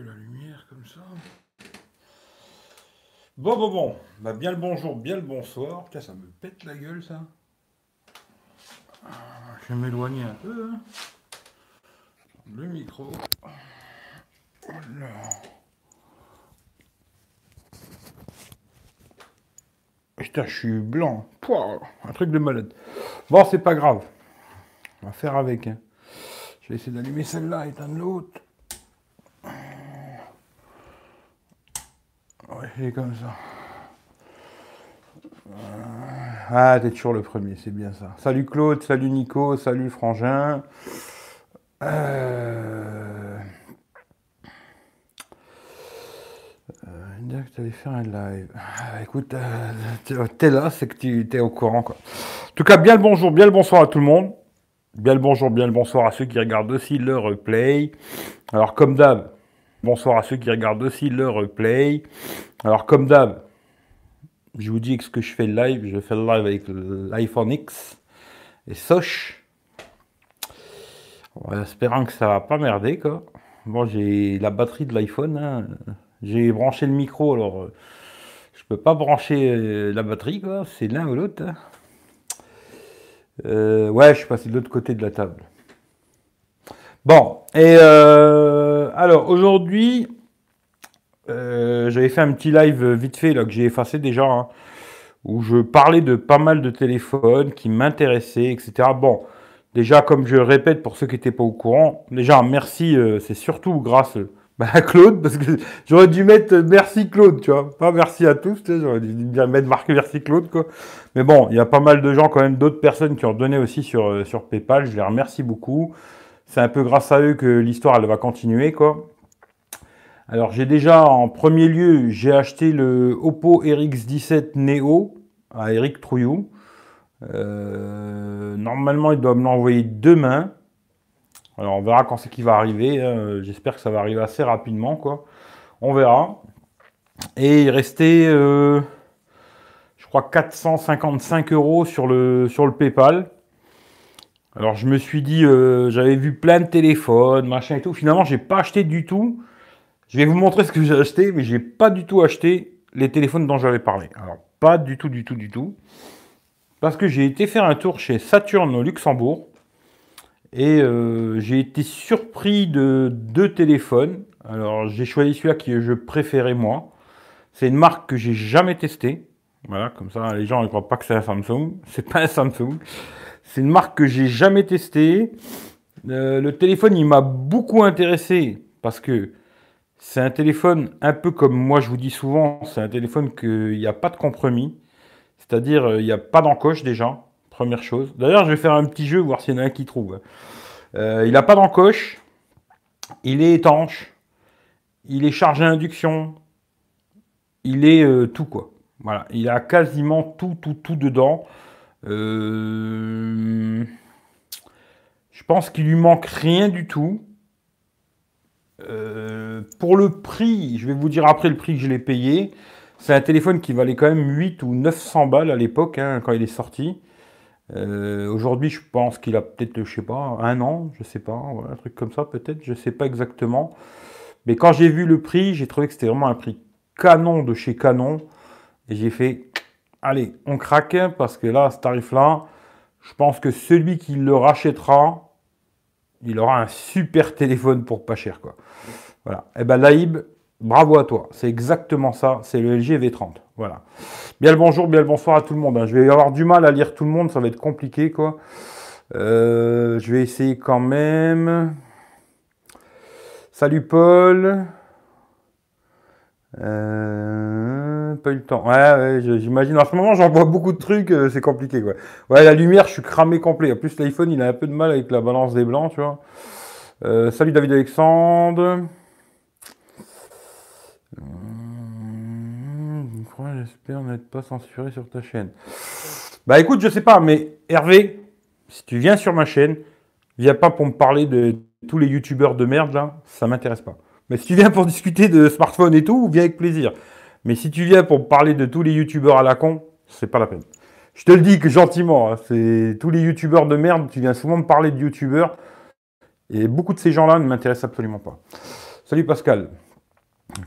peu la lumière comme ça. Bon, bon, bon. Bah, bien le bonjour, bien le bonsoir. Tiens, ça me pète la gueule, ça. Ah, Je vais m'éloigner un peu. hein. Le micro. Voilà. Putain, je suis blanc. Pouah, un truc de malade. Bon, c'est pas grave. On va faire avec. hein. Je vais essayer d'allumer celle-là, éteindre l'autre. Comme ça. Ah, t'es toujours le premier, c'est bien ça. Salut Claude, salut Nico, salut Frangin. Euh... Que tu faire un live. Ah, écoute, euh, t'es- t'es là, c'est que tu es au courant. Quoi. En tout cas, bien le bonjour, bien le bonsoir à tout le monde. Bien le bonjour, bien le bonsoir à ceux qui regardent aussi le replay. Alors, comme d'hab, bonsoir à ceux qui regardent aussi le replay. Alors, comme d'hab, je vous dis que ce que je fais live, je fais le live avec l'iPhone X et Soch. En espérant que ça va pas merder, quoi. Bon, j'ai la batterie de l'iPhone. hein. J'ai branché le micro, alors euh, je peux pas brancher euh, la batterie, quoi. C'est l'un ou l'autre. hein. Euh, ouais, je suis passé de l'autre côté de la table. Bon, et alors aujourd'hui, euh, j'avais fait un petit live vite fait que j'ai effacé déjà, hein, où je parlais de pas mal de téléphones qui m'intéressaient, etc. Bon, déjà comme je le répète pour ceux qui n'étaient pas au courant, déjà merci, euh, c'est surtout grâce euh, bah, à Claude, parce que j'aurais dû mettre euh, merci Claude, tu vois, pas merci à tous, j'aurais dû bien mettre marqué merci Claude, quoi. Mais bon, il y a pas mal de gens quand même, d'autres personnes qui ont donné aussi euh, sur PayPal, je les remercie beaucoup. C'est un peu grâce à eux que l'histoire elle va continuer, quoi. Alors j'ai déjà en premier lieu, j'ai acheté le Oppo RX17 Neo à Eric Trouillou. Euh, normalement, il doit me l'envoyer demain. Alors on verra quand c'est qu'il va arriver. hein. J'espère que ça va arriver assez rapidement, quoi. On verra. Et il restait, euh, je crois, 455 euros sur le, sur le PayPal. Alors je me suis dit, euh, j'avais vu plein de téléphones, machin et tout. Finalement, j'ai pas acheté du tout. Je vais vous montrer ce que j'ai acheté, mais j'ai pas du tout acheté les téléphones dont j'avais parlé. Alors pas du tout, du tout, du tout. Parce que j'ai été faire un tour chez Saturn au Luxembourg. Et euh, j'ai été surpris de deux téléphones. Alors j'ai choisi celui-là que je préférais moi. C'est une marque que j'ai jamais testée. Voilà, comme ça les gens ne croient pas que c'est un Samsung. C'est pas un Samsung. C'est une marque que j'ai jamais testée. Euh, le téléphone, il m'a beaucoup intéressé parce que c'est un téléphone un peu comme moi je vous dis souvent, c'est un téléphone qu'il n'y a pas de compromis. C'est-à-dire, euh, il n'y a pas d'encoche déjà, première chose. D'ailleurs, je vais faire un petit jeu, voir s'il y en a un qui trouve. Euh, il n'a pas d'encoche, il est étanche, il est chargé à induction, il est tout quoi. Voilà, il a quasiment tout, tout, tout dedans. Euh, je pense qu'il lui manque rien du tout. Euh, pour le prix, je vais vous dire après le prix que je l'ai payé. C'est un téléphone qui valait quand même 8 ou 900 balles à l'époque, hein, quand il est sorti. Euh, Aujourd'hui, je pense qu'il a peut-être, je sais pas, un an, je sais pas, un truc comme ça peut-être, je sais pas exactement. Mais quand j'ai vu le prix, j'ai trouvé que c'était vraiment un prix canon de chez Canon. Et j'ai fait, allez, on craque, parce que là, ce tarif-là, je pense que celui qui le rachètera, il aura un super téléphone pour pas cher, quoi. Voilà. Et ben Laïb, bravo à toi. C'est exactement ça. C'est le LG V30. Voilà. Bien le bonjour, bien le bonsoir à tout le monde. hein. Je vais avoir du mal à lire tout le monde. Ça va être compliqué, quoi. Euh, je vais essayer quand même. Salut Paul. Euh, pas eu le temps. Ouais, j'imagine. En ce moment, j'en vois beaucoup de trucs. euh, c'est compliqué, quoi. Ouais, la lumière, je suis cramé complet. En plus, l'iPhone, il a un peu de mal avec la balance des blancs, tu vois. Euh, salut David Alexandre. Hum, J'espère n'être pas censuré sur ta chaîne? Bah écoute, je sais pas, mais Hervé, si tu viens sur ma chaîne, viens pas pour me parler de tous les youtubeurs de merde là, ça m'intéresse pas. Mais si tu viens pour discuter de smartphone et tout, viens avec plaisir. Mais si tu viens pour parler de tous les youtubeurs à la con, c'est pas la peine. Je te le dis que gentiment, hein, c'est tous les youtubeurs de merde, tu viens souvent me parler de youtubeurs, et beaucoup de ces gens-là ne m'intéressent absolument pas. Salut Pascal.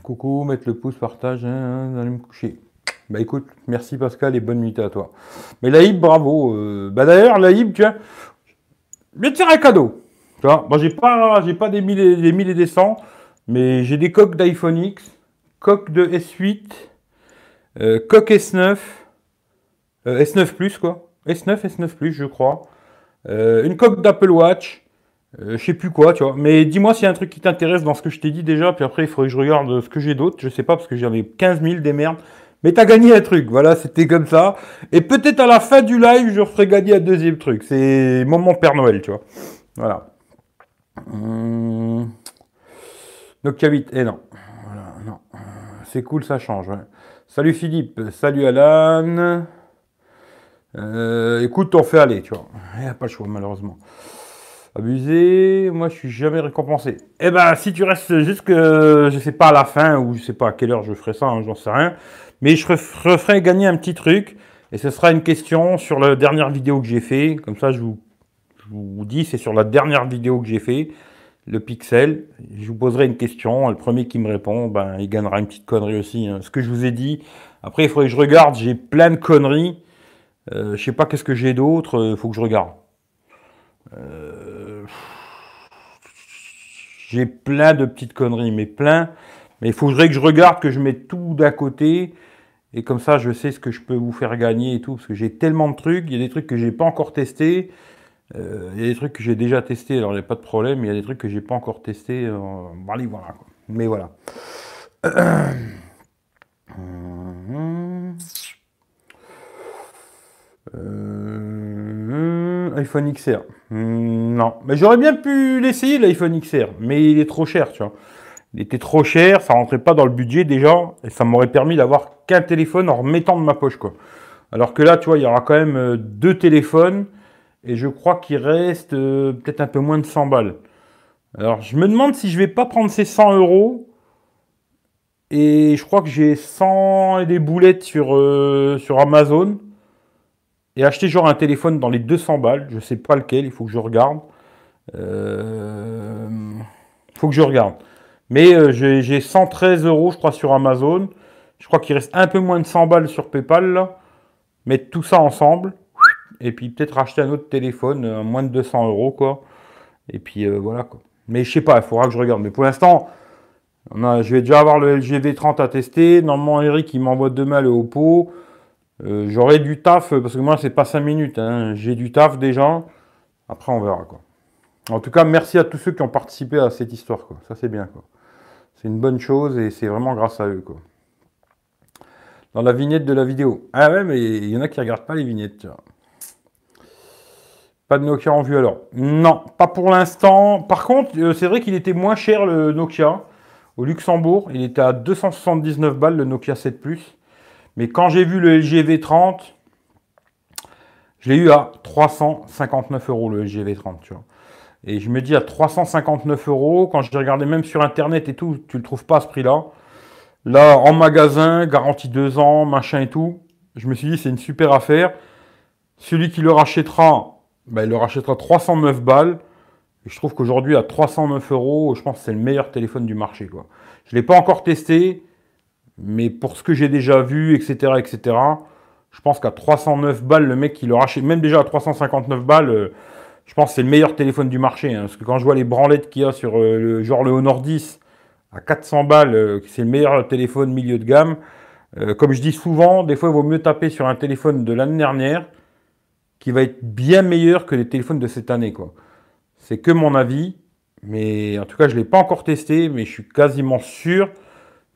Coucou, mettre le pouce, partage, hein, aller me coucher. Bah écoute, merci Pascal et bonne nuit à toi. Mais Laïb, bravo. Euh, bah d'ailleurs, Laïb, tu vois, je vais te faire un cadeau. Tu vois, moi j'ai pas, pas des 1000 et des 1000 et des 100, mais j'ai des coques d'iPhone X, coques de S8, euh, coque S9, euh, S9 Plus quoi. S9, S9 Plus, je crois. Euh, une coque d'Apple Watch. Euh, je sais plus quoi, tu vois. Mais dis-moi s'il y a un truc qui t'intéresse dans ce que je t'ai dit déjà, puis après il faudrait que je regarde ce que j'ai d'autre. Je sais pas parce que j'avais 15 000 des merdes. Mais t'as gagné un truc, voilà, c'était comme ça. Et peut-être à la fin du live, je ferai gagner un deuxième truc. C'est moment Père Noël, tu vois. Voilà. Hum... Nokia 8, eh non. Voilà, non. C'est cool, ça change. Salut Philippe, salut Alan. Euh, écoute, on fait aller, tu vois. Il n'y a pas le choix, malheureusement. Abusé, moi je suis jamais récompensé. Eh ben, si tu restes jusque, je sais pas à la fin, ou je sais pas à quelle heure je ferai ça, hein, j'en sais rien. Mais je referai gagner un petit truc, et ce sera une question sur la dernière vidéo que j'ai fait. Comme ça, je vous dis, c'est sur la dernière vidéo que j'ai fait, le pixel. Je vous poserai une question, le premier qui me répond, ben, il gagnera une petite connerie aussi. Hein. Ce que je vous ai dit. Après, il faudrait que je regarde, j'ai plein de conneries. Euh, je sais pas qu'est-ce que j'ai d'autre, il euh, faut que je regarde. Euh, j'ai plein de petites conneries, mais plein. Mais il faudrait que je regarde, que je mette tout d'un côté. Et comme ça, je sais ce que je peux vous faire gagner et tout. Parce que j'ai tellement de trucs. Il y a des trucs que j'ai pas encore testés. Euh, il y a des trucs que j'ai déjà testés. Alors, il n'y a pas de problème. Il y a des trucs que j'ai pas encore testés. Euh, allez, voilà. Quoi. Mais voilà. Euh, iPhone XR. Non, mais j'aurais bien pu l'essayer l'iPhone XR, mais il est trop cher, tu vois. Il était trop cher, ça rentrait pas dans le budget déjà, et ça m'aurait permis d'avoir qu'un téléphone en remettant de ma poche, quoi. Alors que là, tu vois, il y aura quand même deux téléphones, et je crois qu'il reste euh, peut-être un peu moins de 100 balles. Alors, je me demande si je vais pas prendre ces 100 euros, et je crois que j'ai 100 et des boulettes sur, euh, sur Amazon, et acheter genre un téléphone dans les 200 balles, je sais pas lequel, il faut que je regarde. Euh, faut que je regarde. Mais euh, j'ai 113 euros, je crois, sur Amazon. Je crois qu'il reste un peu moins de 100 balles sur PayPal. Là. Mettre tout ça ensemble. Et puis peut-être acheter un autre téléphone à moins de 200 euros, quoi. Et puis euh, voilà, quoi. Mais je sais pas, il faudra que je regarde. Mais pour l'instant, je vais déjà avoir le LG V30 à tester. Normalement, Eric, il m'envoie demain le Oppo. Euh, j'aurai du taf, parce que moi, c'est pas 5 minutes. Hein. J'ai du taf déjà. Après, on verra. Quoi. En tout cas, merci à tous ceux qui ont participé à cette histoire. Ça, c'est bien. Quoi. C'est une bonne chose et c'est vraiment grâce à eux. Quoi. Dans la vignette de la vidéo. Ah ouais, mais il y en a qui regardent pas les vignettes. Pas de Nokia en vue alors Non, pas pour l'instant. Par contre, euh, c'est vrai qu'il était moins cher le Nokia. Au Luxembourg, il était à 279 balles le Nokia 7 Plus. Mais quand j'ai vu le LG V30, je l'ai eu à 359 euros le LG V30, tu vois. Et je me dis à 359 euros, quand j'ai regardé même sur internet et tout, tu le trouves pas à ce prix-là. Là, en magasin, garantie 2 ans, machin et tout. Je me suis dit, c'est une super affaire. Celui qui le rachètera, ben, il le rachètera 309 balles. Et je trouve qu'aujourd'hui, à 309 euros, je pense que c'est le meilleur téléphone du marché. Je ne l'ai pas encore testé. Mais pour ce que j'ai déjà vu, etc., etc., je pense qu'à 309 balles, le mec qui le rachète, même déjà à 359 balles, euh, je pense que c'est le meilleur téléphone du marché. Hein, parce que quand je vois les branlettes qu'il y a sur euh, le, genre le Honor 10 à 400 balles, euh, c'est le meilleur téléphone milieu de gamme. comme je dis souvent, des fois il vaut mieux taper sur un téléphone de l'année dernière qui va être bien meilleur que les téléphones de cette année. quoi. C'est que mon avis. Mais en tout cas, je ne l'ai pas encore testé, mais je suis quasiment sûr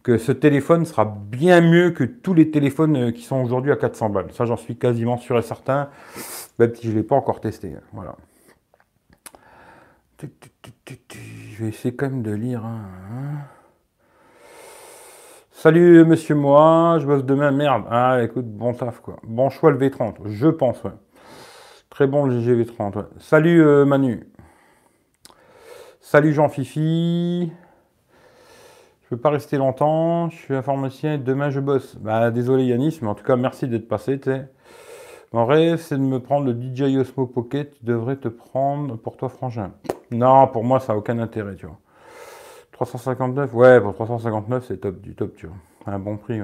que ce téléphone sera bien mieux que tous les téléphones euh, qui sont aujourd'hui à 400 balles. Ça, j'en suis quasiment sûr et certain, même si je ne l'ai pas encore testé. Hein. Voilà. Je vais essayer quand même de lire. Hein. Salut monsieur moi, je bosse demain, merde. Ah écoute, bon taf quoi. Bon choix le V30, je pense, Très bon le GG V30, Salut euh, Manu. Salut Jean-Fifi. Je peux pas rester longtemps, je suis informaticien et demain je bosse. Bah désolé Yanis, mais en tout cas merci d'être passé. Mon rêve c'est de me prendre le DJI Osmo Pocket, tu devrais te prendre pour toi frangin. Non, pour moi ça n'a aucun intérêt, tu vois. 359, ouais, pour 359, c'est top du top, tu vois. Un bon prix.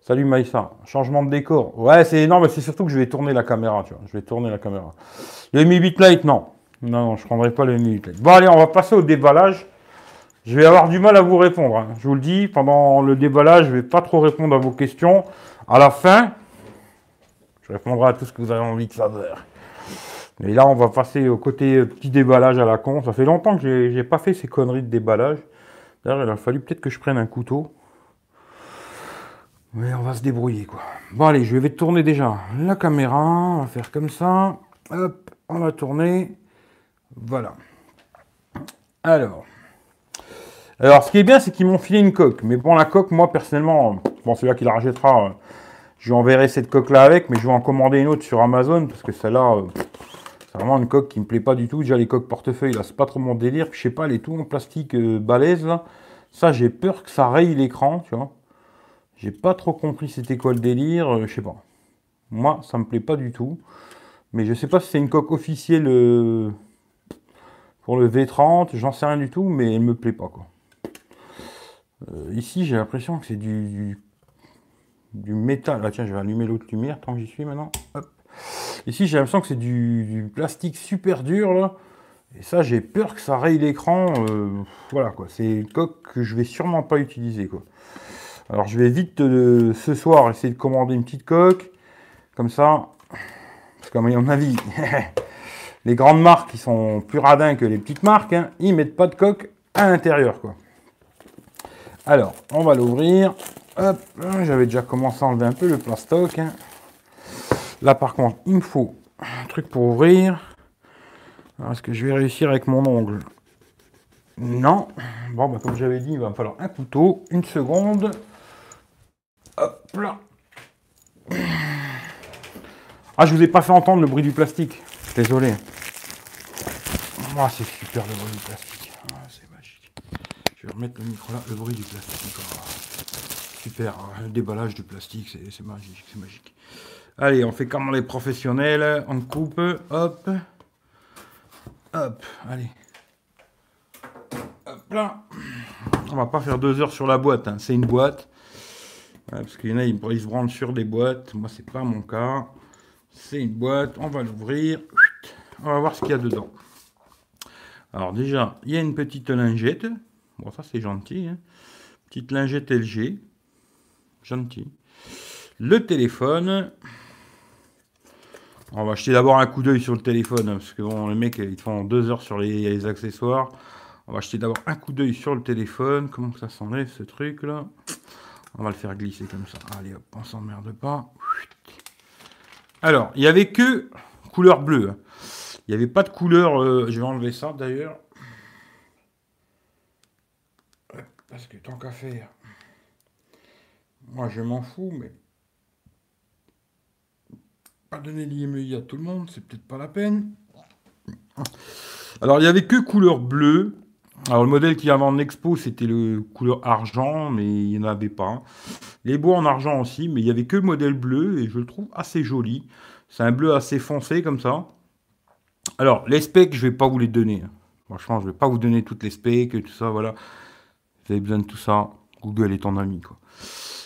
Salut Maïssa. Changement de décor. Ouais, c'est énorme, mais c'est surtout que je vais tourner la caméra, tu vois. Je vais tourner la caméra. Le Mi 8 Lite, non. Non, non, je prendrai pas le Mi 8 Lite. Bon, allez, on va passer au déballage. Je vais avoir du mal à vous répondre. Hein. Je vous le dis, pendant le déballage, je vais pas trop répondre à vos questions. À la fin, je répondrai à tout ce que vous avez envie de savoir. Et là, on va passer au côté petit déballage à la con. Ça fait longtemps que j'ai pas fait ces conneries de déballage. D'ailleurs, il a fallu peut-être que je prenne un couteau. Mais on va se débrouiller, quoi. Bon, allez, je vais tourner déjà la caméra. On va faire comme ça. Hop, on va tourner. Voilà. Alors. Alors, ce qui est bien, c'est qu'ils m'ont filé une coque. Mais bon, la coque, moi, personnellement, bon, celui-là qui la rachètera, je lui enverrai cette coque-là avec, mais je vais en commander une autre sur Amazon, parce que celle-là, c'est vraiment une coque qui me plaît pas du tout. Déjà, les coques portefeuille, là, c'est pas trop mon délire. Puis, je sais pas, elle est tout en plastique euh, balèze, là. Ça, j'ai peur que ça raye l'écran, tu vois. J'ai pas trop compris c'était quoi le délire, euh, je sais pas. Moi, ça me plaît pas du tout. Mais je sais pas si c'est une coque officielle euh, pour le V30, j'en sais rien du tout, mais elle me plaît pas, quoi. Euh, ici, j'ai l'impression que c'est du, du, métal. Ah, tiens, je vais allumer l'autre lumière tant que j'y suis maintenant. Ici, j'ai l'impression que c'est du, plastique super dur, là. Et ça, j'ai peur que ça raye l'écran. Voilà, quoi. C'est une coque que je vais sûrement pas utiliser, quoi. Alors, je vais vite, ce soir, essayer de commander une petite coque. Comme ça. Parce qu'à mon avis, les grandes marques qui sont plus radins que les petites marques, hein, ils mettent pas de coque à l'intérieur. Alors, on va l'ouvrir. J'avais déjà commencé à enlever un peu le plastoc. Hein. Là, par contre, il me faut un truc pour ouvrir. Est-ce que je vais réussir avec mon ongle? Non. Bon, bah, comme j'avais dit, il va me falloir un couteau. Une seconde. Hop là. Ah, je vous ai pas fait entendre le bruit du plastique. Désolé. Ah, c'est super le bruit du plastique remettre le micro là, le bruit du plastique. super, hein, le déballage du plastique, c'est magique, c'est magique. Allez, on fait comme les professionnels, on coupe, hop, hop, allez. Hop là. On va pas faire deux heures sur la boîte, hein. c'est une boîte. Parce qu'il y en a, ils, ils se branlent sur des boîtes. Moi, c'est pas mon cas. C'est une boîte, on va l'ouvrir. On va voir ce qu'il y a dedans. Alors déjà, il y a une petite lingette. Bon, ça c'est gentil. Hein. Petite lingette LG. Gentil. Le téléphone. On va acheter d'abord un coup d'œil sur le téléphone. Parce que bon, les mecs, ils font deux heures sur les, accessoires. On va acheter d'abord un coup d'œil sur le téléphone. Comment ça s'enlève ce truc là On va le faire glisser comme ça. Allez hop, on s'emmerde pas. Alors, il n'y avait que couleur bleue. Hein. Il n'y avait pas de couleur. Euh, je vais enlever ça d'ailleurs. Parce que tant qu'à faire, moi je m'en fous, mais pas donner l'IMEI à tout le monde, c'est peut-être pas la peine. Alors il n'y avait que couleur bleue. Alors le modèle qu'il y avait en expo, c'était le couleur argent, mais il n'y en avait pas. Les bois en argent aussi, mais il n'y avait que modèle bleu, et je le trouve assez joli. C'est un bleu assez foncé comme ça. Alors, les specs, je ne vais pas vous les donner. Franchement, je ne vais pas vous donner toutes les specs, tout ça, voilà. Vous avez besoin de tout ça. Google est ton ami, quoi.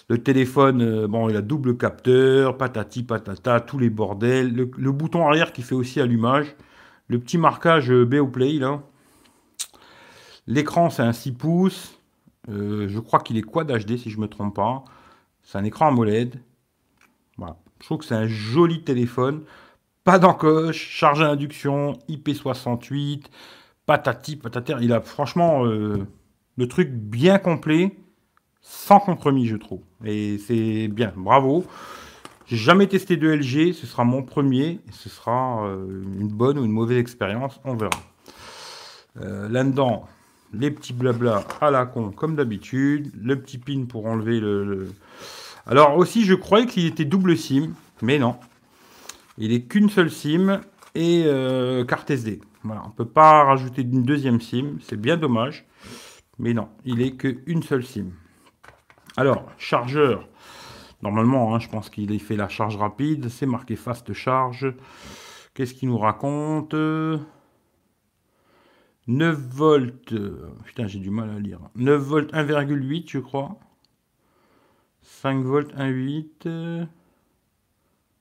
Le téléphone, euh, bon, il a double capteur, patati patata, tous les bordels. Le, bouton arrière qui fait aussi allumage. Le petit marquage euh, Beoplay, là. L'écran, c'est un 6 pouces. Euh, je crois qu'il est Quad HD, si je ne me trompe pas. C'est un écran AMOLED. Voilà. Je trouve que c'est un joli téléphone. Pas d'encoche, charge à induction, IP68, patati patata. Il a franchement le truc bien complet, sans compromis, je trouve. Et c'est bien, bravo. J'ai jamais testé de LG, ce sera mon premier, ce sera euh, une bonne ou une mauvaise expérience, on verra. Euh, là-dedans, les petits blabla à la con, comme d'habitude, le petit pin pour enlever le, Alors aussi, je croyais qu'il était double SIM, mais non. Il est qu'une seule SIM et euh, carte SD. Voilà, on ne peut pas rajouter une deuxième SIM, c'est bien dommage. Mais non, il est qu'une seule SIM. Alors, chargeur. Normalement, hein, je pense qu'il fait la charge rapide. C'est marqué fast charge. Qu'est-ce qu'il nous raconte? 9 volts, putain j'ai du mal à lire. 9 volts 1,8 je crois. 5 volts 1,8. Euh,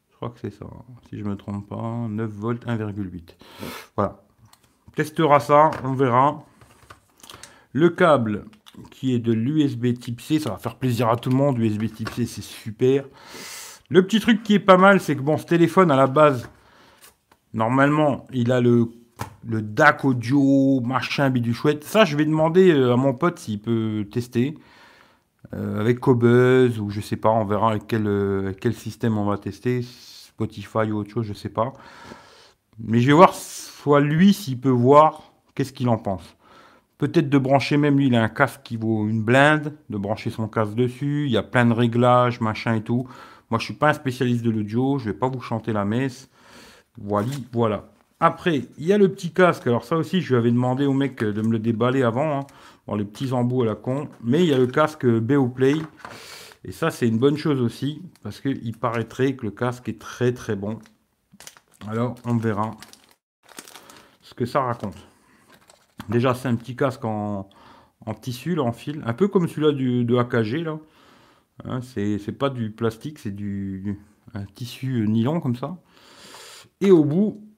je crois que c'est ça, si je me trompe pas. 9 volts 1,8. Voilà. Testera ça, on verra. Le câble qui est de l'USB type C, ça va faire plaisir à tout le monde. USB type C, c'est super. Le petit truc qui est pas mal, c'est que bon, ce téléphone à la base, normalement, il a le, le DAC audio, machin, bidou chouette. Ça, je vais demander euh, à mon pote s'il peut tester. Euh, avec Cobuzz ou je sais pas, on verra avec quel, euh, quel système on va tester. Spotify ou autre chose, je sais pas. Mais je vais voir soit lui s'il peut voir qu'est-ce qu'il en pense. Peut-être de brancher même lui, il a un casque qui vaut une blinde, de brancher son casque dessus. Il y a plein de réglages, machin et tout. Moi, je suis pas un spécialiste de l'audio, je vais pas vous chanter la messe. Voilà, voilà. Après, il y a le petit casque. Alors ça aussi, je lui avais demandé au mec de me le déballer avant. Hein. Les petits embouts à la con. Mais il y a le casque Beoplay. Et ça, c'est une bonne chose aussi. Parce qu'il paraîtrait que le casque est très très bon. Alors, on verra ce que ça raconte. Déjà, c'est un petit casque en, tissu, en fil, un peu comme celui-là de AKG, là. Hein, c'est pas du plastique, c'est du un tissu nylon comme ça. Et au bout,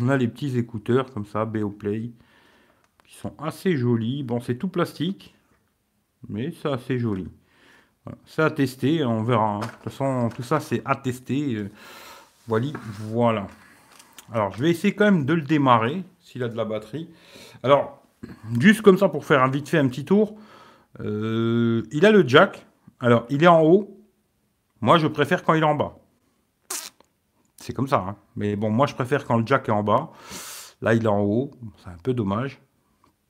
on a les petits écouteurs comme ça, Beoplay, qui sont assez jolis. Bon, c'est tout plastique, mais c'est assez joli. C'est à tester, on verra. Hein. De toute façon, tout ça, c'est à tester. Voilà, voilà. Alors, je vais essayer quand même de le démarrer, s'il a de la batterie. Alors, juste comme ça, pour faire un vite fait un petit tour, euh, il a le jack. Alors, il est en haut. Moi, je préfère quand il est en bas. C'est comme ça. Hein. Mais bon, moi, je préfère quand le jack est en bas. Là, il est en haut. C'est un peu dommage.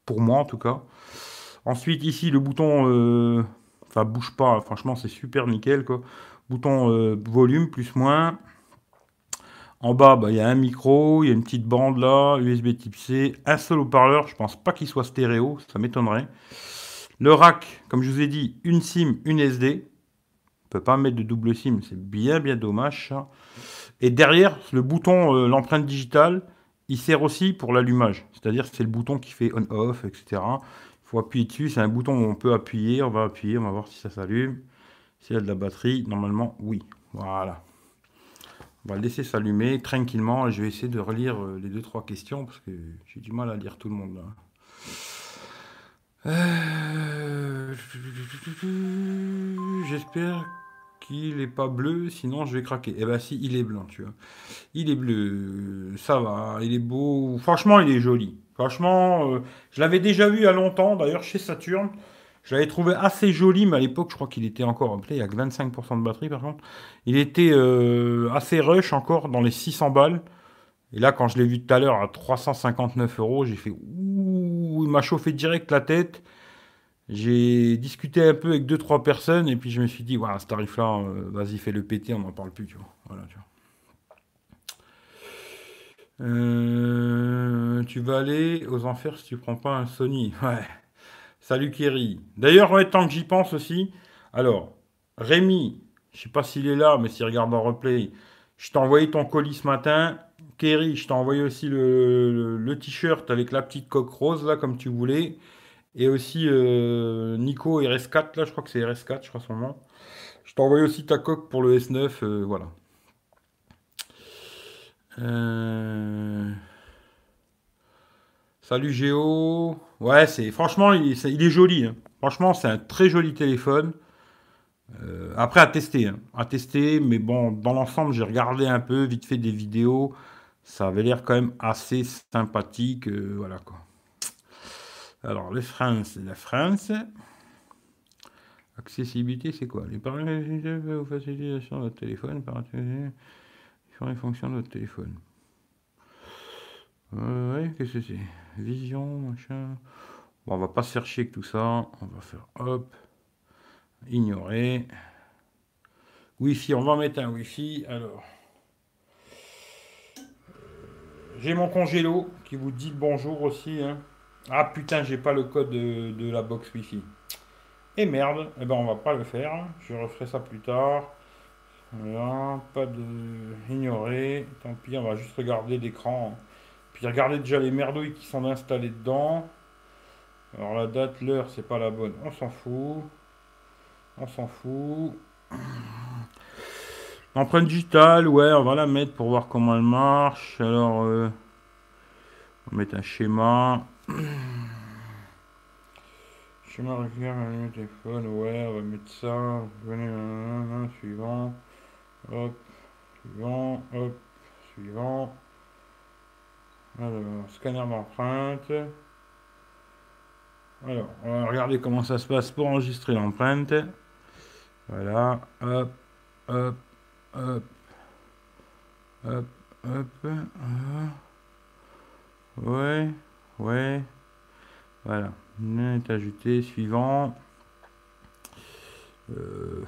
Pour moi, en tout cas. Ensuite, ici, le bouton... Euh, enfin, bouge pas. Franchement, c'est super nickel, quoi. Bouton euh, volume, plus, moins. En bas, bah, il y a un micro, il y a une petite bande là, USB type C, un seul haut-parleur, je pense pas qu'il soit stéréo, ça m'étonnerait. Le rack, comme je vous ai dit, une SIM, une SD. Peut pas mettre de double SIM, c'est bien bien dommage ça. Et derrière, le bouton, euh, l'empreinte digitale, il sert aussi pour l'allumage. C'est-à-dire c'est le bouton qui fait on-off, etc. Il faut appuyer dessus, c'est un bouton où on peut appuyer, on va appuyer, on va voir si ça s'allume. S'il y a de la batterie, normalement oui. Voilà. On va le laisser s'allumer tranquillement. Je vais essayer de relire euh, les deux trois questions parce que j'ai du mal à lire tout le monde euh, J'espère qu'il n'est pas bleu, sinon je vais craquer. Eh ben si, il est blanc, tu vois. Il est bleu, ça va, il est beau. Franchement, il est joli. Franchement, euh, je l'avais déjà vu a longtemps, d'ailleurs chez Saturn. Je l'avais trouvé assez joli, mais à l'époque, je crois qu'il était encore. Il y a que 25% de batterie, par contre. Il était euh, assez rush encore dans les 600 balles. Et là, quand je l'ai vu tout à l'heure à 359 euros, j'ai fait ouh, il m'a chauffé direct la tête. J'ai discuté un peu avec 2-3 personnes et puis je me suis dit, voilà, ce tarif-là, euh, vas-y, fais le péter, on n'en parle plus, tu vois. Voilà, tu vois. Euh, tu vas aller aux enfers si tu prends pas un Sony. Ouais. Salut Kerry. D'ailleurs, tant que j'y pense aussi, alors, Rémi, je sais pas s'il est là, mais s'il regarde en replay, je t'ai envoyé ton colis ce matin. Kerry, je t'ai envoyé aussi le, t-shirt avec la petite coque rose, là, comme tu voulais. Et aussi euh, Nico RS4, là, je crois que c'est RS4, je crois son nom. Je t'ai envoyé aussi ta coque pour le S9, euh, voilà. Euh... Salut Géo. Ouais, c'est franchement, il, est joli. Hein. Franchement, c'est un très joli téléphone. Après, à tester, hein. à tester. Mais bon, dans l'ensemble, j'ai regardé un peu, vite fait des vidéos. Ça avait l'air quand même assez sympathique. Voilà quoi. Alors, les France, la France. Accessibilité, c'est quoi? Les paramètres ou facilitation de votre téléphone, les fonctions de votre téléphone. Euh, ouais, qu'est-ce que c'est? Vision, machin. Bon, on va pas chercher avec tout ça. On va faire hop. Ignorer. Wi-Fi, on va mettre un Wi-Fi. Alors. J'ai mon congélo qui vous dit bonjour aussi. Hein. Ah putain, j'ai pas le code de, la box Wi-Fi. Et merde, eh ben on va pas le faire. Je referai ça plus tard. Voilà, pas de ignorer. Tant pis, on va juste regarder l'écran Puis regardez déjà les merdouilles qui sont installées dedans. Alors la date, l'heure, c'est pas la bonne. On s'en fout. On s'en fout. Empreinte digitale, ouais, on va la mettre pour voir comment elle marche. Alors, euh, on va mettre un schéma. Schéma régulier, téléphone, ouais, on va mettre ça. Venez, suivant. Hop, suivant, hop, suivant. Alors, scanner d'empreinte. Alors, on va regarder comment ça se passe pour enregistrer l'empreinte. Voilà, hop, hop, hop, hop, hop, ouais, ouais, voilà, est ajouté, suivant. Euh,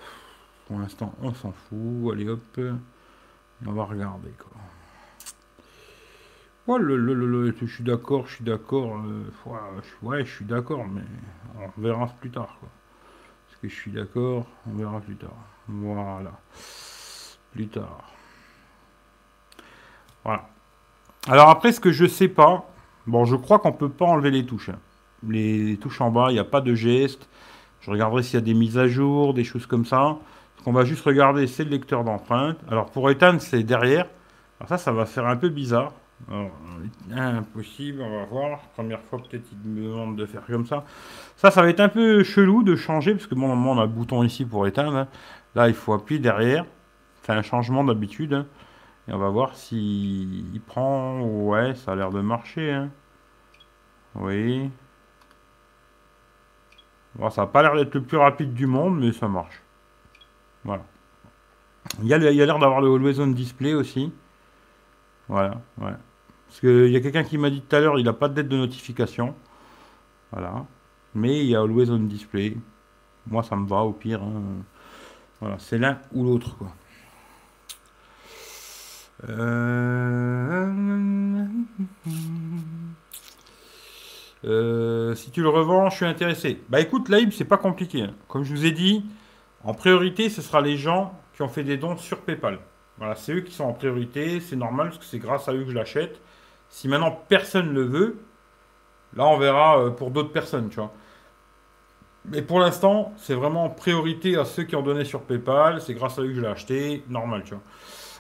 pour l'instant, on s'en fout, allez hop, on va regarder quoi. Oh, le, le, je suis d'accord, je suis d'accord. Euh, ouais, je suis d'accord, mais on verra plus tard. Quoi. Est-ce que je suis d'accord On verra plus tard. Voilà. Plus tard. Voilà. Alors après, ce que je sais pas, bon, je crois qu'on peut pas enlever les touches. Hein. Les, touches en bas, il n'y a pas de geste. Je regarderai s'il y a des mises à jour, des choses comme ça. Ce qu'on va juste regarder, c'est le lecteur d'empreintes. Alors pour éteindre, c'est derrière. Alors ça, ça va faire un peu bizarre. Impossible, on va voir. Première fois, peut-être il me demande de faire comme ça. Ça, ça va être un peu chelou de changer, parce que bon, on a le bouton ici pour éteindre. Hein. Là, il faut appuyer derrière. C'est un changement d'habitude. Et on va voir s'il il prend. Ouais, ça a l'air de marcher. Hein. Oui. Bon, ça n'a pas l'air d'être le plus rapide du monde, mais ça marche. Voilà. Il y a l'air d'avoir le Always On Display aussi. Voilà, ouais. Parce qu'il y a quelqu'un qui m'a dit tout à l'heure, il n'a pas de dette de notification. Voilà. Mais il y a Always on Display. Moi, ça me va au pire. Hein. Voilà, c'est l'un ou l'autre, quoi. Euh, euh, si tu le revends, je suis intéressé. Bah écoute, Laib, c'est pas compliqué. Hein. Comme je vous ai dit, en priorité, ce sera les gens qui ont fait des dons sur PayPal. Voilà, c'est eux qui sont en priorité, c'est normal parce que c'est grâce à eux que je l'achète. Si maintenant personne ne le veut, là on verra euh, pour d'autres personnes, tu vois. Mais pour l'instant, c'est vraiment priorité à ceux qui ont donné sur PayPal, c'est grâce à eux que je l'ai acheté, normal, tu vois.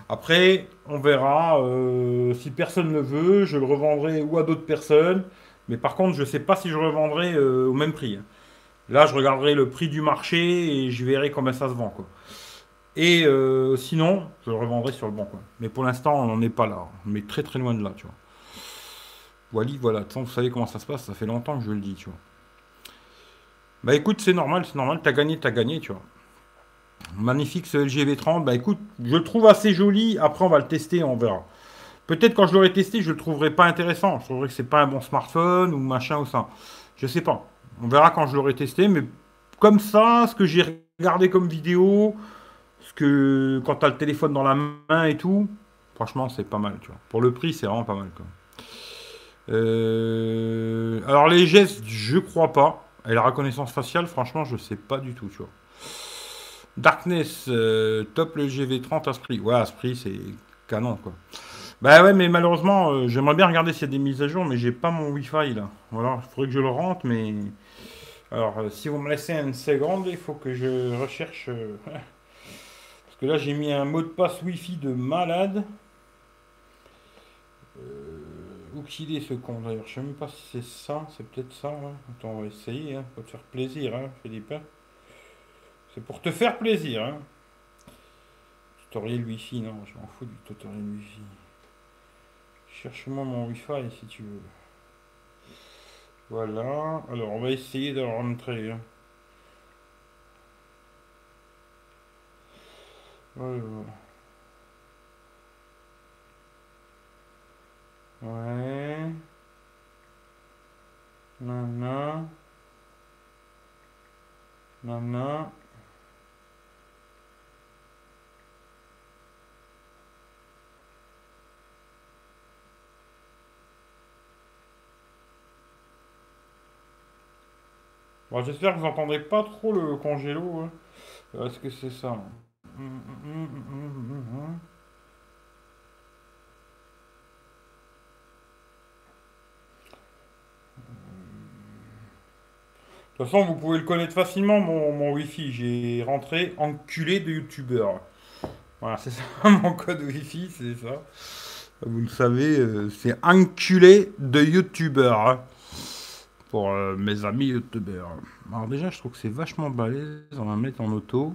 Après, on verra euh, si personne ne veut, je le revendrai ou à d'autres personnes. Mais par contre, je ne sais pas si je revendrai euh, au même prix. Hein. Là, je regarderai le prix du marché et je verrai combien ça se vend. Et euh, sinon, je le revendrai sur le bon coin. Mais pour l'instant, on n'en est pas là. On est très très loin de là, tu vois. Wally, voilà. vous savez comment ça se passe. Ça fait longtemps que je le dis, tu vois. Bah écoute, c'est normal, c'est normal. T'as gagné, t'as gagné, tu vois. Magnifique ce LG V30. Bah écoute, je le trouve assez joli. Après, on va le tester, on verra. Peut-être quand je l'aurai testé, je le trouverai pas intéressant. Je trouverai que c'est pas un bon smartphone ou machin ou ça. Je sais pas. On verra quand je l'aurai testé. Mais comme ça, ce que j'ai regardé comme vidéo, que quand tu as le téléphone dans la main et tout, franchement, c'est pas mal, tu vois. Pour le prix, c'est vraiment pas mal. Euh, alors, les gestes, je crois pas. Et la reconnaissance faciale, franchement, je sais pas du tout, tu vois. Darkness, euh, top le GV30 Asprit. Ouais, Asprit, c'est canon, quoi. Bah ouais, mais malheureusement, euh, j'aimerais bien regarder s'il y a des mises à jour, mais j'ai pas mon Wi-Fi, là. Voilà, il faudrait que je le rentre, mais... Alors, si vous me laissez une seconde, il faut que je recherche... Parce que là, j'ai mis un mot de passe Wi-Fi de malade. Euh, où qu'il est ce con d'ailleurs Je sais même pas si c'est ça. C'est peut-être ça. Hein. Attends, on va essayer. Hein. Pour te faire plaisir, hein, Philippe. C'est pour te faire plaisir. Hein. Tutoriel Wi-Fi, non, je m'en fous du tutoriel Wi-Fi. Cherche-moi mon Wi-Fi si tu veux. Voilà. Alors, on va essayer de rentrer. Hein. Ouais. Ouais. Nana. Nana. Bon, j'espère que vous n'entendrez pas trop le congélo. Hein. Est-ce que c'est ça De toute façon, vous pouvez le connaître facilement, mon, mon Wi-Fi. J'ai rentré enculé de youtubeur. Voilà, c'est ça, mon code Wi-Fi, c'est ça. Vous le savez, euh, c'est enculé de youtubeur. Hein. Euh, mes amis youtubeurs. Alors déjà, je trouve que c'est vachement balèze. On va mettre en auto.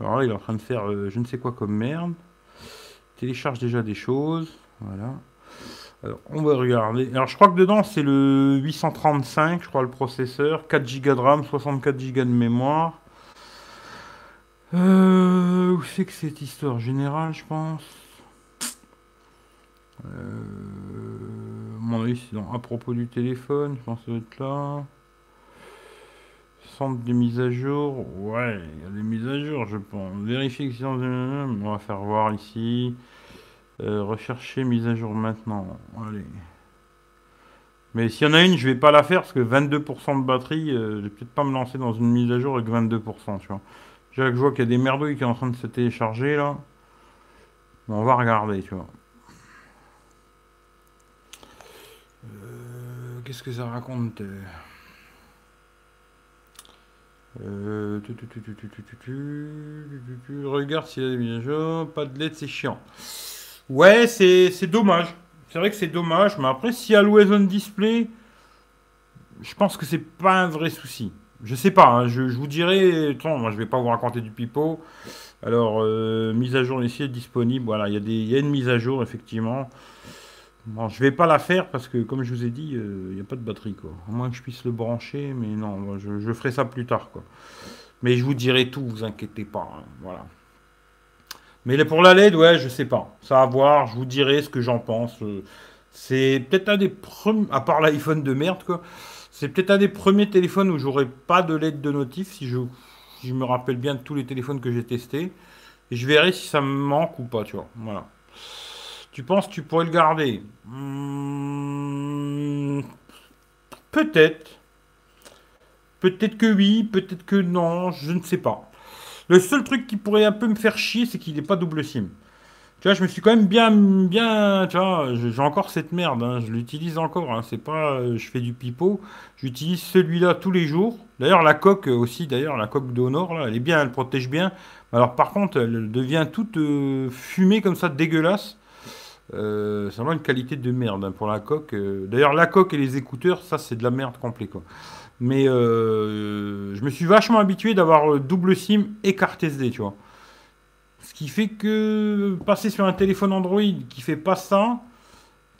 Alors là, il est en train de faire euh, je ne sais quoi comme merde. Télécharge déjà des choses. Voilà. Alors, on va regarder. Alors, je crois que dedans, c'est le 835, je crois, le processeur. 4 Go de RAM, 64 Go de mémoire. Euh, où c'est que cette histoire générale, je pense? Mon avis, c'est à propos du téléphone, je pense que ça doit être là. Centre des mises à jour. Ouais, il y a des mises à jour, je pense. Vérifier que On va faire voir ici. Euh, rechercher mise à jour maintenant. Allez. Mais s'il y en a une, je vais pas la faire parce que 22% de batterie, euh, je vais peut-être pas me lancer dans une mise à jour avec 22%, tu je vois qu'il y a des merdouilles qui sont en train de se télécharger là. on va regarder, tu vois. Qu'est-ce que ça raconte Regarde s'il y a des mises à jour. Pas de LED, c'est chiant. Ouais, c'est dommage. C'est vrai que c'est dommage, mais après, si Always On Display, je pense que c'est pas un vrai souci. Je sais pas, hein, je, vous dirai. Attends, moi je vais pas vous raconter du pipeau. Alors, euh, mise à jour ici est disponible. Voilà, il y, a y a une mise à jour, effectivement. Bon, je vais pas la faire parce que, comme je vous ai dit, euh, il n'y a pas de batterie, quoi. À moins que je puisse le brancher, mais non, je, ferai ça plus tard, quoi. Mais je vous dirai tout, vous inquiétez pas. Hein, voilà. Mais pour la LED, ouais, je sais pas. Ça à voir, je vous dirai ce que j'en pense. Euh, c'est peut-être un des premiers, à part l'iPhone de merde, quoi. C'est peut-être un des premiers téléphones où j'aurai pas de LED de notif, si je, je me rappelle bien de tous les téléphones que j'ai testés. Et je verrai si ça me manque ou pas, tu vois. Voilà. Tu penses que tu pourrais le garder hmm, Peut-être. Peut-être que oui, peut-être que non, je ne sais pas. Le seul truc qui pourrait un peu me faire chier, c'est qu'il n'est pas double SIM. Tu vois, je me suis quand même bien, bien, tu vois, j'ai encore cette merde, hein, je l'utilise encore, hein, c'est pas, euh, je fais du pipeau, j'utilise celui-là tous les jours. D'ailleurs, la coque aussi, d'ailleurs, la coque d'Honor, là, elle est bien, elle protège bien. Alors, par contre, elle devient toute euh, fumée comme ça, dégueulasse. Euh, c'est vraiment une qualité de merde hein, pour la coque. D'ailleurs, la coque et les écouteurs, ça, c'est de la merde complet, quoi. Mais euh, je me suis vachement habitué d'avoir euh, double SIM et carte SD, tu vois. Ce qui fait que passer sur un téléphone Android qui fait pas ça,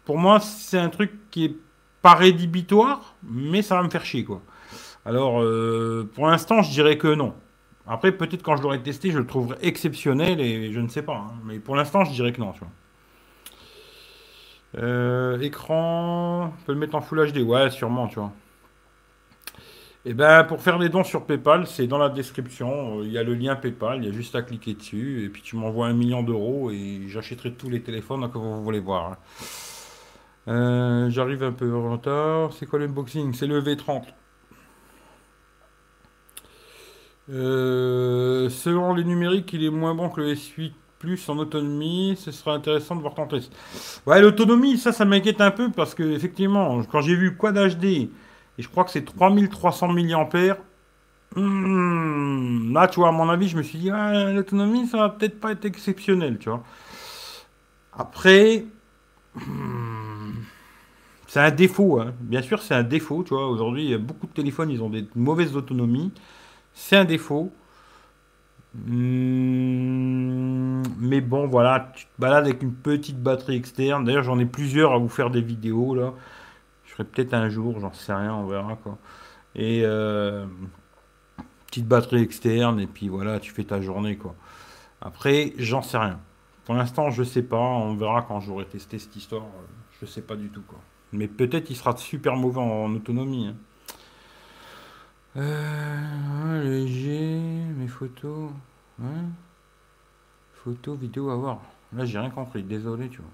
pour moi, c'est un truc qui est pas rédhibitoire, mais ça va me faire chier, quoi. Alors, euh, pour l'instant, je dirais que non. Après, peut-être quand je l'aurai testé, je le trouverai exceptionnel et je ne sais pas. Hein. Mais pour l'instant, je dirais que non. Écran, on peut le mettre en Full HD, ouais, sûrement, tu vois. Eh ben, pour faire des dons sur PayPal, c'est dans la description. Il y a le lien PayPal, il y a juste à cliquer dessus. Et puis tu m'envoies un million d'euros et j'achèterai tous les téléphones que vous voulez voir. Euh, j'arrive un peu en retard. C'est quoi l'unboxing? C'est le V30. Euh, selon les numériques, il est moins bon que le S8 Plus en autonomie. Ce sera intéressant de voir ton test. Ouais, l'autonomie, ça, ça m'inquiète un peu parce que effectivement, quand j'ai vu Quad HD et je crois que c'est 3300 mAh. Hmm, là, tu vois, à mon avis, je me suis dit, l'autonomie, ça va peut-être pas être exceptionnel, tu vois. Après, hmm, c'est un défaut, hein. bien sûr, c'est un défaut, tu vois. Aujourd'hui, beaucoup de téléphones, ils ont des mauvaises autonomies. C'est un défaut. Hmm, mais bon, voilà, tu te balades avec une petite batterie externe. D'ailleurs, j'en ai plusieurs à vous faire des vidéos, là peut-être un jour, j'en sais rien, on verra quoi. Et euh, petite batterie externe, et puis voilà, tu fais ta journée quoi. Après, j'en sais rien. Pour l'instant, je sais pas, on verra quand j'aurai testé cette histoire, euh, je sais pas du tout quoi. Mais peut-être il sera super mauvais en, autonomie. Hein. Euh, mes photos. Photos, vidéos à voir. Là, j'ai rien compris, désolé, tu vois.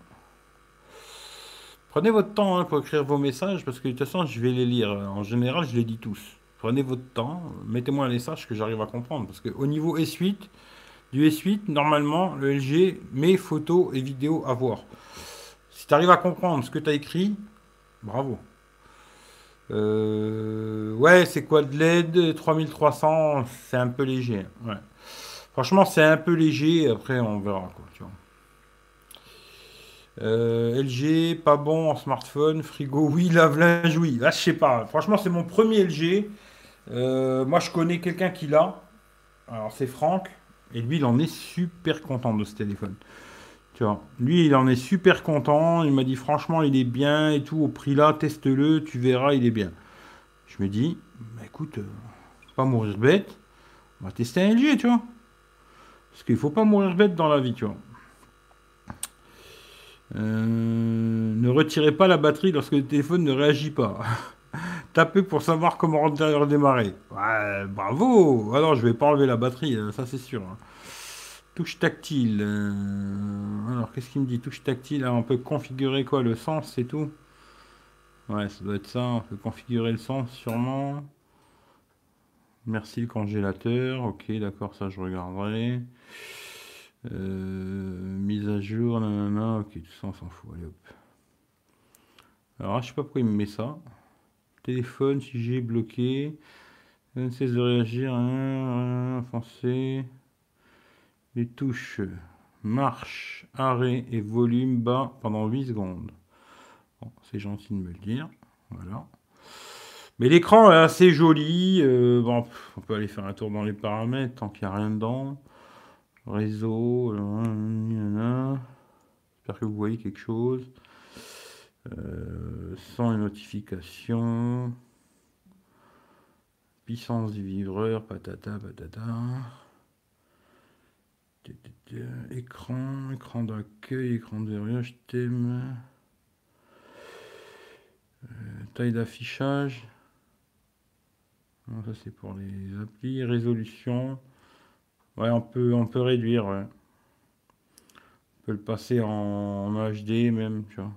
Prenez votre temps hein, pour écrire vos messages parce que de toute façon, je vais les lire. En général, je les dis tous. Prenez votre temps, mettez-moi un message que j'arrive à comprendre. Parce qu'au niveau S8, du S8, normalement, le LG met photos et vidéos à voir. Si tu arrives à comprendre ce que tu as écrit, bravo. Euh, ouais, c'est quoi de LED 3300, c'est un peu léger. Franchement, c'est un peu léger. Après, on verra quoi. Tu vois. Euh, LG, pas bon en smartphone. Frigo, oui. Lave-linge, oui. Là, je sais pas. Franchement, c'est mon premier LG. Euh, moi, je connais quelqu'un qui l'a. Alors, c'est Franck. Et lui, il en est super content de ce téléphone. Lui, il en est super content. Il m'a dit, franchement, il est bien et tout. Au prix là, teste-le, tu verras, il est bien. Je me dis, bah, écoute, euh, pas mourir bête. On va tester un LG, tu vois. Parce qu'il faut pas mourir bête dans la vie, tu vois. Euh, ne retirez pas la batterie lorsque le téléphone ne réagit pas. Tapez pour savoir comment redémarrer. Ouais, bravo Alors, je vais pas enlever la batterie, euh, ça c'est sûr. Hein. Touche tactile. Euh, alors, qu'est-ce qu'il me dit? Touche tactile, on peut configurer quoi Le sens, c'est tout? Ouais, ça doit être ça. On peut configurer le sens, sûrement. Merci le congélateur. Ok, d'accord, ça je regarderai. Euh, mise à jour, nanana. Ok, tout ça on s'en fout. Allez hop. Alors, je sais pas pourquoi il me met ça. Téléphone, si j'ai bloqué. ne cesse de réagir. Hein, français. Les touches marche, arrêt et volume bas pendant 8 secondes. C'est gentil de me le dire. Voilà. Mais l'écran est assez joli. Euh, on peut aller faire un tour dans les paramètres tant qu'il n'y a rien dedans. Réseau. Euh, J'espère que vous voyez quelque chose. Euh, sans les notifications. Puissance du vivreur, patata, patata. Écran, écran d'accueil, écran de verrouillage, thème. taille d'affichage. Ça c'est pour les applis. Résolution. Ouais, on peut, on peut réduire. On peut le passer en, HD même, tu vois.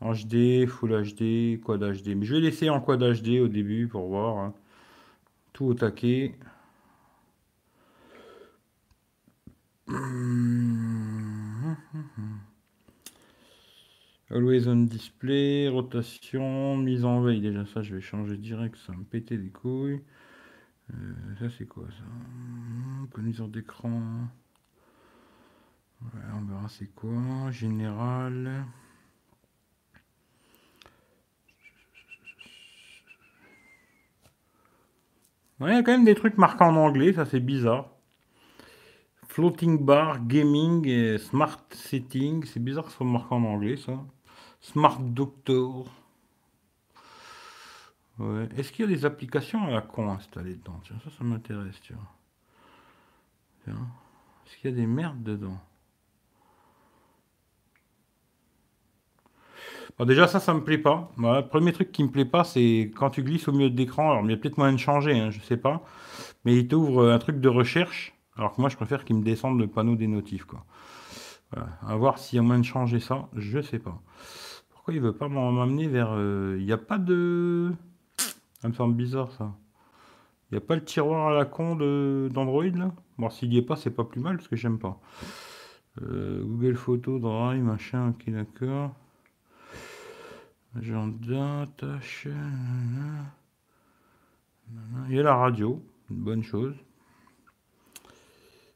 En HD, Full HD, Quad HD. Mais je vais laisser en Quad HD au début pour voir. Hein. Tout au taquet. Always on display, rotation, mise en veille. Déjà, ça, je vais changer direct, ça me péter les couilles. Euh, ça, c'est quoi ça? Connaisseur d'écran. on verra c'est quoi. Général. il y a quand même des trucs marqués en anglais, ça c'est bizarre. Floating bar, gaming et smart setting. C'est bizarre que ce soit marqué en anglais, ça. Smart Doctor. Ouais. Est-ce qu'il y a des applications à la con installées dedans? Tiens, ça, ça m'intéresse, tu vois. Est-ce qu'il y a des merdes dedans? Déjà, ça, ça me plaît pas. le premier truc qui me plaît pas, c'est quand tu glisses au milieu de l'écran. Alors, il y a peut-être moyen de changer, hein, je sais pas. Mais il t'ouvre un truc de recherche alors que moi, je préfère qu'il me descende le panneau des notifs, quoi. Voilà. À voir s'il y a moyen de changer ça, je sais pas. Pourquoi il veut pas m'amener vers... Euh, il n'y a pas de... Ça me semble bizarre, ça. Il n'y a pas le tiroir à la con d'Android, là? Bon, s'il n'y est pas, c'est pas plus mal, parce que j'aime pas. Euh, Google Photo, Drive, machin, ok, d'accord. Agenda, tâche... Il y a la radio, une bonne chose.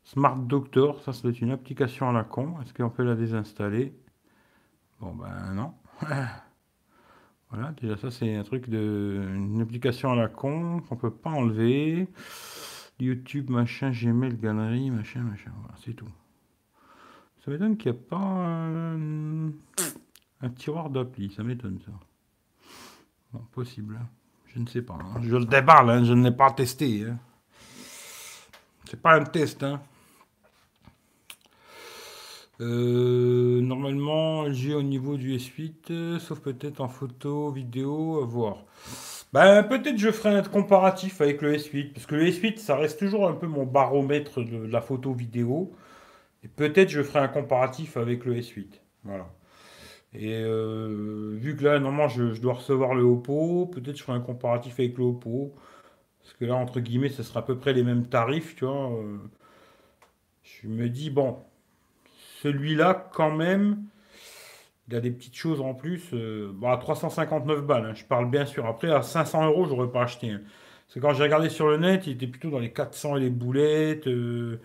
Smart Doctor, ça, c'est une application à la con. Est-ce qu'on peut la désinstaller? Bon, ben non. voilà, déjà, ça, c'est un truc de. Une application à la con qu'on peut pas enlever. YouTube, machin, Gmail, galerie, machin, machin. Voilà, c'est tout. Ça m'étonne qu'il n'y a pas un, tiroir d'appli. Ça m'étonne, ça. Bon, possible. Je ne sais pas. Hein. Je le déballe, hein. je ne l'ai pas testé. Hein. C'est pas un test, hein. Euh, normalement, j'ai au niveau du S8, euh, sauf peut-être en photo, vidéo, à voir. Ben, peut-être je ferai un comparatif avec le S8, parce que le S8, ça reste toujours un peu mon baromètre de, la photo vidéo. Et peut-être je ferai un comparatif avec le S8. Voilà. Et euh, vu que là, normalement, je, dois recevoir le Oppo, peut-être je ferai un comparatif avec le Oppo. Parce que là, entre guillemets, ce sera à peu près les mêmes tarifs, tu vois. je me dis, bon, celui-là, quand même, Il a des petites choses en plus. Euh, bon, à 359 balles, hein, je parle bien sûr. Après, à 500 euros, j'aurais pas acheté. Hein. C'est quand j'ai regardé sur le net, il était plutôt dans les 400 et les boulettes. Euh,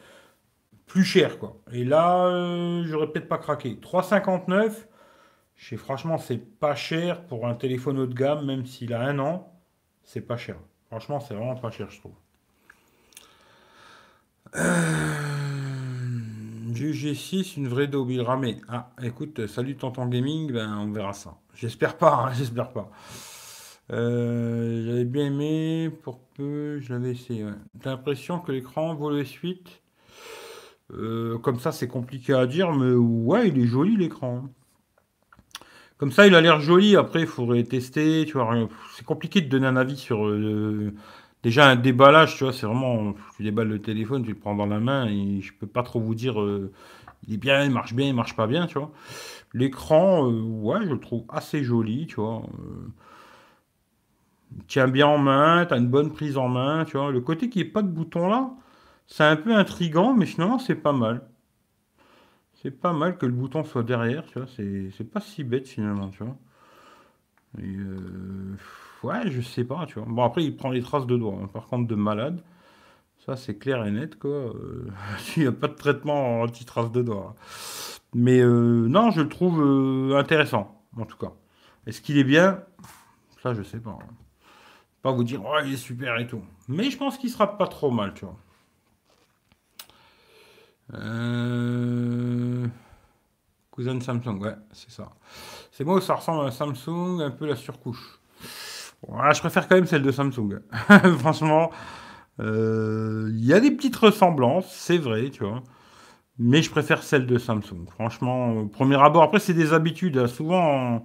plus cher, quoi. Et là, euh, j'aurais peut-être pas craqué. 359, je sais, franchement, c'est pas cher pour un téléphone haut de gamme, même s'il a un an. C'est pas cher. Franchement, c'est vraiment pas cher, je trouve. G6, une vraie Dobile ramée. Ah, écoute, salut Tonton Gaming, ben on verra ça. J'espère pas, hein, j'espère pas. Euh, j'avais bien aimé, pour peu, je l'avais essayé. T'as l'impression que l'écran vaut le suite? Euh, Comme ça, c'est compliqué à dire, mais ouais, il est joli l'écran. Comme ça, il a l'air joli. Après, il faudrait tester. Tu vois, c'est compliqué de donner un avis sur. Euh, déjà, un déballage, tu vois, c'est vraiment. Tu déballes le téléphone, tu le prends dans la main et je peux pas trop vous dire. il est bien, il marche bien, il marche pas bien, tu vois. L'écran, ouais, je le trouve assez joli, tu vois tiens bien en main, tu as une bonne prise en main, tu vois. Le côté qui n'est pas de bouton là, c'est un peu intrigant, mais finalement c'est pas mal. C'est pas mal que le bouton soit derrière, tu vois. C'est pas si bête finalement, tu vois. Euh, ouais, je sais pas, tu vois. Bon, après, il prend les traces de doigts. Hein. Par contre, de malade, ça c'est clair et net, quoi. Euh, il n'y a pas de traitement anti-traces de doigts. Mais euh, non, je le trouve intéressant, en tout cas. Est-ce qu'il est bien? Ça, je sais pas. Hein pas vous dire, oh, il est super et tout. Mais je pense qu'il sera pas trop mal, tu vois. Euh... Cousin Samsung, ouais, c'est ça. C'est moi ça ressemble à Samsung, un peu la surcouche. Je préfère quand même celle de Samsung. Franchement, euh, il y a des petites ressemblances, c'est vrai, tu vois. Mais je préfère celle de Samsung. Franchement, premier abord, après, c'est des habitudes. Hein. Souvent,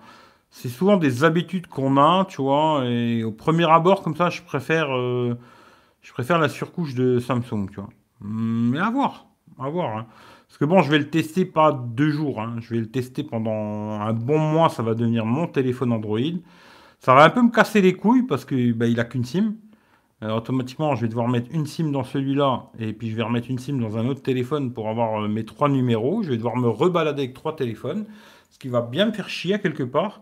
c'est souvent des habitudes qu'on a, tu vois, et au premier abord, comme ça, je préfère, euh, je préfère la surcouche de Samsung, tu vois. Mais à voir, à voir. Hein. Parce que bon, je vais le tester pas deux jours, hein. je vais le tester pendant un bon mois, ça va devenir mon téléphone Android. Ça va un peu me casser les couilles parce que bah, il a qu'une SIM. automatiquement, je vais devoir mettre une SIM dans celui-là et puis je vais remettre une SIM dans un autre téléphone pour avoir euh, mes trois numéros. Je vais devoir me rebalader avec trois téléphones, ce qui va bien me faire chier quelque part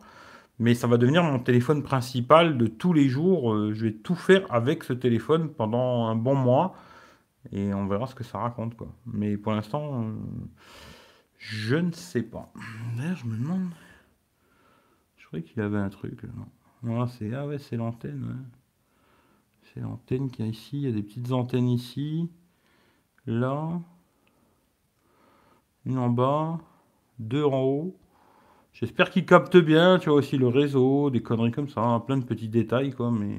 mais ça va devenir mon téléphone principal de tous les jours. Euh, je vais tout faire avec ce téléphone pendant un bon mois et on verra ce que ça raconte. Mais pour l'instant, euh, je ne sais pas. D'ailleurs, je me demande. Je croyais qu'il avait un truc. Non. C'est ah ouais, c'est l'antenne. C'est l'antenne qu'il y a ici. Il y a des petites antennes ici, là, une en bas, deux en haut. J'espère qu'il capte bien, tu vois aussi le réseau, des conneries comme ça, hein, plein de petits détails, quoi, mais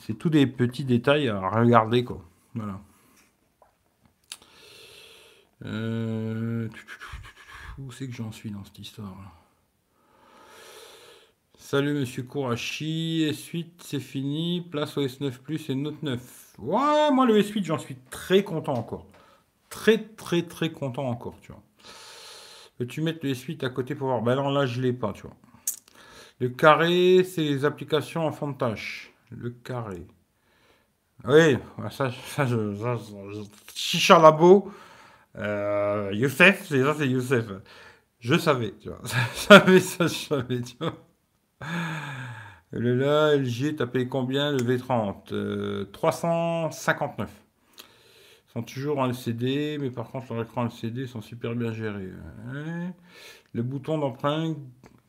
c'est tous des petits détails à regarder, quoi. Voilà. Euh, où c'est que j'en suis dans cette histoire Salut Monsieur Kourachi, S8 c'est fini, place au S9 Plus et Note 9. Ouais, moi le S8 j'en suis très content encore. Très très très content encore, tu vois. Peux-tu mettre les suites à côté pour voir? Ben non, là, je l'ai pas, tu vois. Le carré, c'est les applications en fond de tâche. Le carré. Oui, ça, ça, je, ça, Chicha Labo, euh, Youssef, c'est ça, c'est Youssef. Je savais, tu vois. Je savais ça, je savais, tu vois. Le là, LG, t'as payé combien le V30 euh, 359 sont toujours en LCD, mais par contre, leurs écrans LCD sont super bien gérés. Le bouton d'emprunt,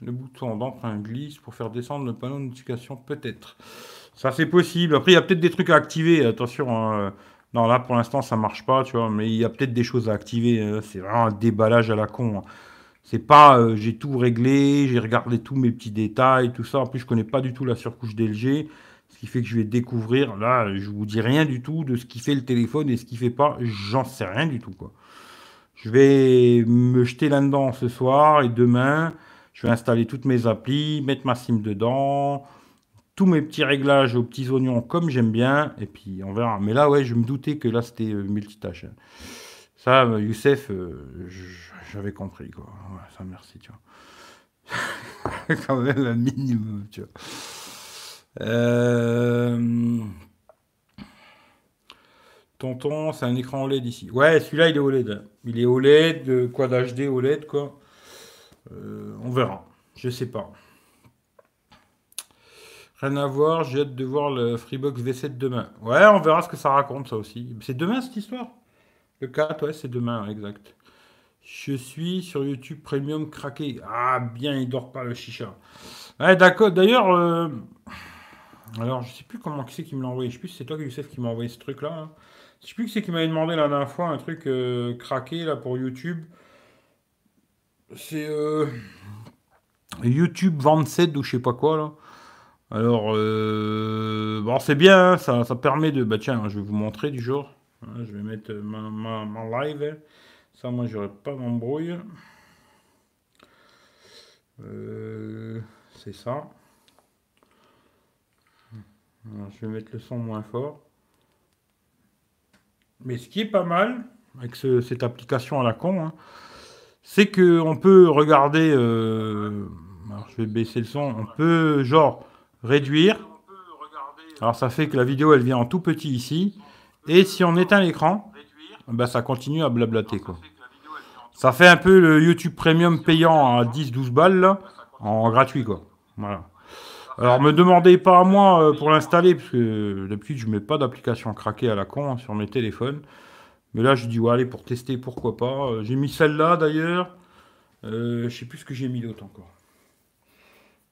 le bouton d'emprunt glisse pour faire descendre le panneau de notification, peut-être. Ça, c'est possible. Après, il y a peut-être des trucs à activer. Attention. Hein. Non, là, pour l'instant, ça marche pas, tu vois. Mais il y a peut-être des choses à activer. Hein. C'est vraiment un déballage à la con. Hein. C'est pas, euh, j'ai tout réglé, j'ai regardé tous mes petits détails, tout ça. En plus, je connais pas du tout la surcouche d'LG. Ce qui fait que je vais découvrir, là, je vous dis rien du tout de ce qui fait le téléphone et ce qui fait pas, j'en sais rien du tout, quoi. Je vais me jeter là-dedans ce soir et demain, je vais installer toutes mes applis, mettre ma SIM dedans, tous mes petits réglages aux petits oignons comme j'aime bien, et puis on verra. Mais là, ouais, je me doutais que là, c'était euh, multitâche. Ça, euh, Youssef, euh, j'avais compris, quoi. ça, merci, tu vois. Quand même un minimum, tu vois. Euh... Tonton, c'est un écran OLED ici. Ouais, celui-là, il est OLED. Il est OLED, quoi d'HD OLED, quoi. On verra. Je sais pas. Rien à voir, j'ai hâte de voir le Freebox V7 demain. Ouais, on verra ce que ça raconte, ça aussi. C'est demain cette histoire? Le 4, ouais, c'est demain, exact. Je suis sur YouTube Premium craqué. Ah, bien, il dort pas le chicha. Ouais, d'accord. D'ailleurs, euh, alors je sais plus comment qui c'est qui me l'a envoyé. Je sais plus si c'est toi, Youssef, qui m'a envoyé ce truc-là. Hein. Je sais plus qui c'est qui m'avait demandé la dernière fois un truc euh, craqué là pour YouTube. C'est euh, YouTube 27 ou je sais pas quoi là. Alors, bon, c'est bien, hein, ça, ça, permet de. Bah tiens, je vais vous montrer du jour. Hein, je vais mettre ma, ma live. Ça, moi, j'aurais pas d'embrouille. Euh, c'est ça. je vais mettre le son moins fort. Mais ce qui est pas mal avec cette application à la con, hein, c'est qu'on peut regarder. Euh, je vais baisser le son. On peut genre réduire. Alors ça fait que la vidéo elle vient en tout petit ici. Et si on éteint l'écran, bah, ça continue à blablater. Quoi. Ça fait un peu le YouTube Premium payant à 10-12 balles, en gratuit. quoi. Voilà. Alors, me demandez pas à moi euh, pour l'installer, parce que d'habitude, je mets pas d'application craquée à la con hein, sur mes téléphones. Mais là, je dis, ouais, allez, pour tester, pourquoi pas. Euh, j'ai mis celle-là, d'ailleurs. Euh, je sais plus ce que j'ai mis d'autre encore.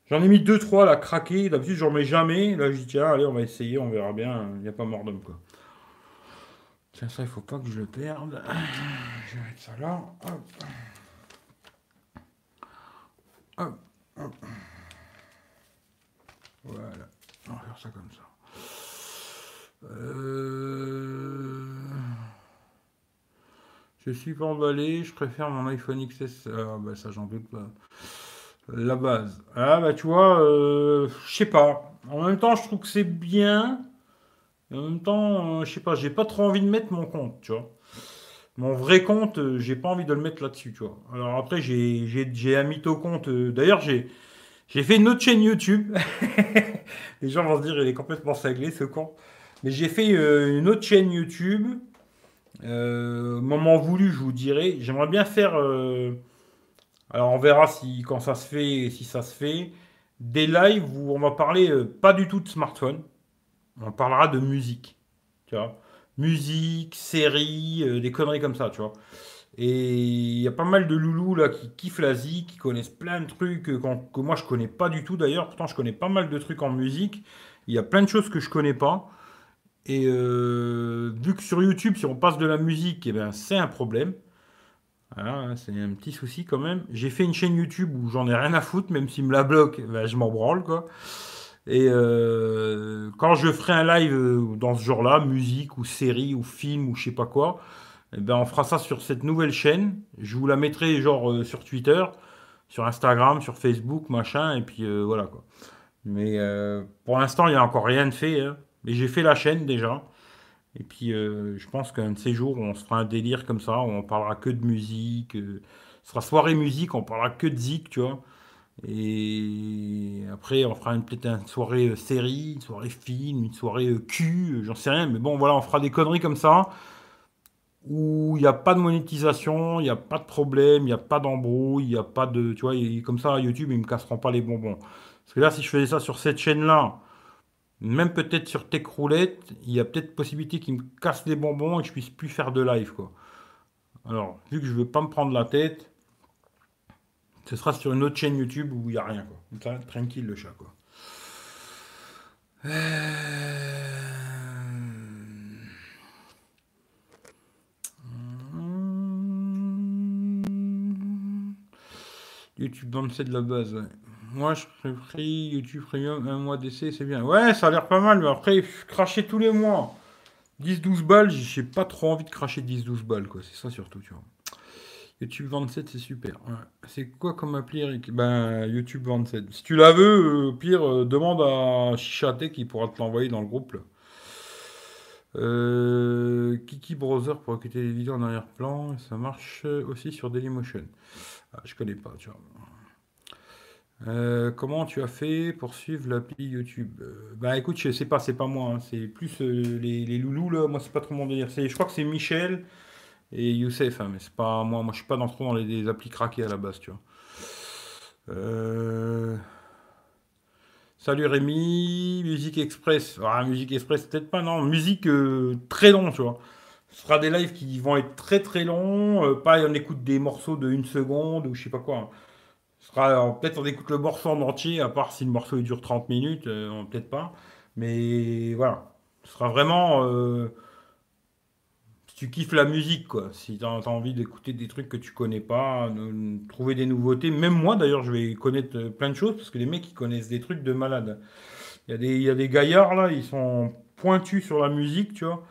J'en ai mis 2-3 là, craqués. D'habitude, j'en mets jamais. Là, je dis, tiens, allez, on va essayer, on verra bien. Il n'y a pas mort d'homme, quoi. Tiens, ça, il faut pas que je le perde. Je vais mettre ça là. Hop. Hop. Hop. Voilà. On va faire ça comme ça. Euh... Je suis pas emballé, je préfère mon iPhone XS. Ah bah ça j'en doute pas. La base. Ah bah tu vois, euh, je sais pas. En même temps, je trouve que c'est bien en même temps, euh, je sais pas, j'ai pas trop envie de mettre mon compte, tu vois. Mon vrai compte, euh, j'ai pas envie de le mettre là-dessus, tu vois. Alors après, j'ai un mytho compte. Euh, d'ailleurs, j'ai fait une autre chaîne YouTube. Les gens vont se dire, il est complètement cinglé, ce con. Mais j'ai fait une autre chaîne YouTube. moment voulu, je vous dirai. J'aimerais bien faire. alors on verra si quand ça se fait, si ça se fait, des lives où on va parler pas du tout de smartphone on parlera de musique. Tu vois Musique, série, euh, des conneries comme ça, tu vois. Et il y a pas mal de loulous là qui kiffent la zik, qui connaissent plein de trucs que, que moi je connais pas du tout d'ailleurs. Pourtant, je connais pas mal de trucs en musique. Il y a plein de choses que je connais pas. Et euh, vu que sur YouTube, si on passe de la musique, eh ben, c'est un problème. Hein, c'est un petit souci quand même. J'ai fait une chaîne YouTube où j'en ai rien à foutre, même s'il me la bloque, ben, je m'en branle quoi. Et euh, quand je ferai un live euh, dans ce genre-là, musique ou série ou film ou je sais pas quoi, eh ben on fera ça sur cette nouvelle chaîne. Je vous la mettrai genre euh, sur Twitter, sur Instagram, sur Facebook, machin, et puis voilà quoi. Mais pour l'instant, il n'y a encore rien de fait. Hein. Mais j'ai fait la chaîne déjà. Et puis je pense qu'un de ces jours, on se fera un délire comme ça, où on parlera que de musique. ce sera soirée musique, on parlera que de zik, tu vois. Et après, on fera peut-être une soirée euh, série, une soirée film, une soirée euh, cul, euh, j'en sais rien. Mais bon, voilà, on fera des conneries comme ça où il n'y a pas de monétisation, il n'y a pas de problème, il n'y a pas d'embrouille, il n'y a pas de. Tu vois, comme ça, YouTube, ils ne me casseront pas les bonbons. Parce que là, si je faisais ça sur cette chaîne-là, même peut-être sur Tech Roulette, il y a peut-être possibilité qu'ils me cassent les bonbons et que je puisse plus faire de live, quoi. Alors, vu que je ne veux pas me prendre la tête, ce sera sur une autre chaîne YouTube où il n'y a rien, quoi. tranquille le chat, quoi. Euh, YouTube c'est de la base, Moi, je pris YouTube Premium, un mois d'essai, c'est bien. Ouais, ça a l'air pas mal, mais après, cracher tous les mois. 10-12 balles, j'ai pas trop envie de cracher 10-12 balles, quoi. C'est ça surtout, tu vois. YouTube 27, c'est super. C'est quoi comme appli, Eric? Ben, YouTube 27. Si tu la veux, euh, pire, euh, demande à Chichaté qui pourra te l'envoyer dans le groupe. Euh, Kiki Browser pour écouter les vidéos en arrière-plan. Ça marche aussi sur Dailymotion. Ah, je connais pas, comment tu as fait pour suivre l'appli YouTube? Bah écoute, je sais pas, c'est pas moi, hein. c'est plus les, les, loulous là. Moi, c'est pas trop mon délire. Je crois que c'est Michel et Youssef, hein, mais c'est pas moi, moi je suis pas dans, trop dans les, applis craquées à la base, tu vois. Euh, salut Rémi, Musique Express. Ah, Musique Express, peut-être pas, non. Musique euh, très long, tu vois. Ce sera des lives qui vont être très très longs. Euh, pas on écoute des morceaux de une seconde ou je sais pas quoi. Ce sera peut-être on écoute le morceau en entier, à part si le morceau il dure 30 minutes, peut-être pas. Mais voilà. Ce sera vraiment tu kiffes la musique, quoi. Si tu as, envie d'écouter des trucs que tu connais pas, trouver des nouveautés. Même moi, d'ailleurs, je vais connaître euh, plein de choses parce que les mecs, ils connaissent des trucs de malade. Il y, a des, il y a des gaillards, là, ils sont pointus sur la musique, tu vois.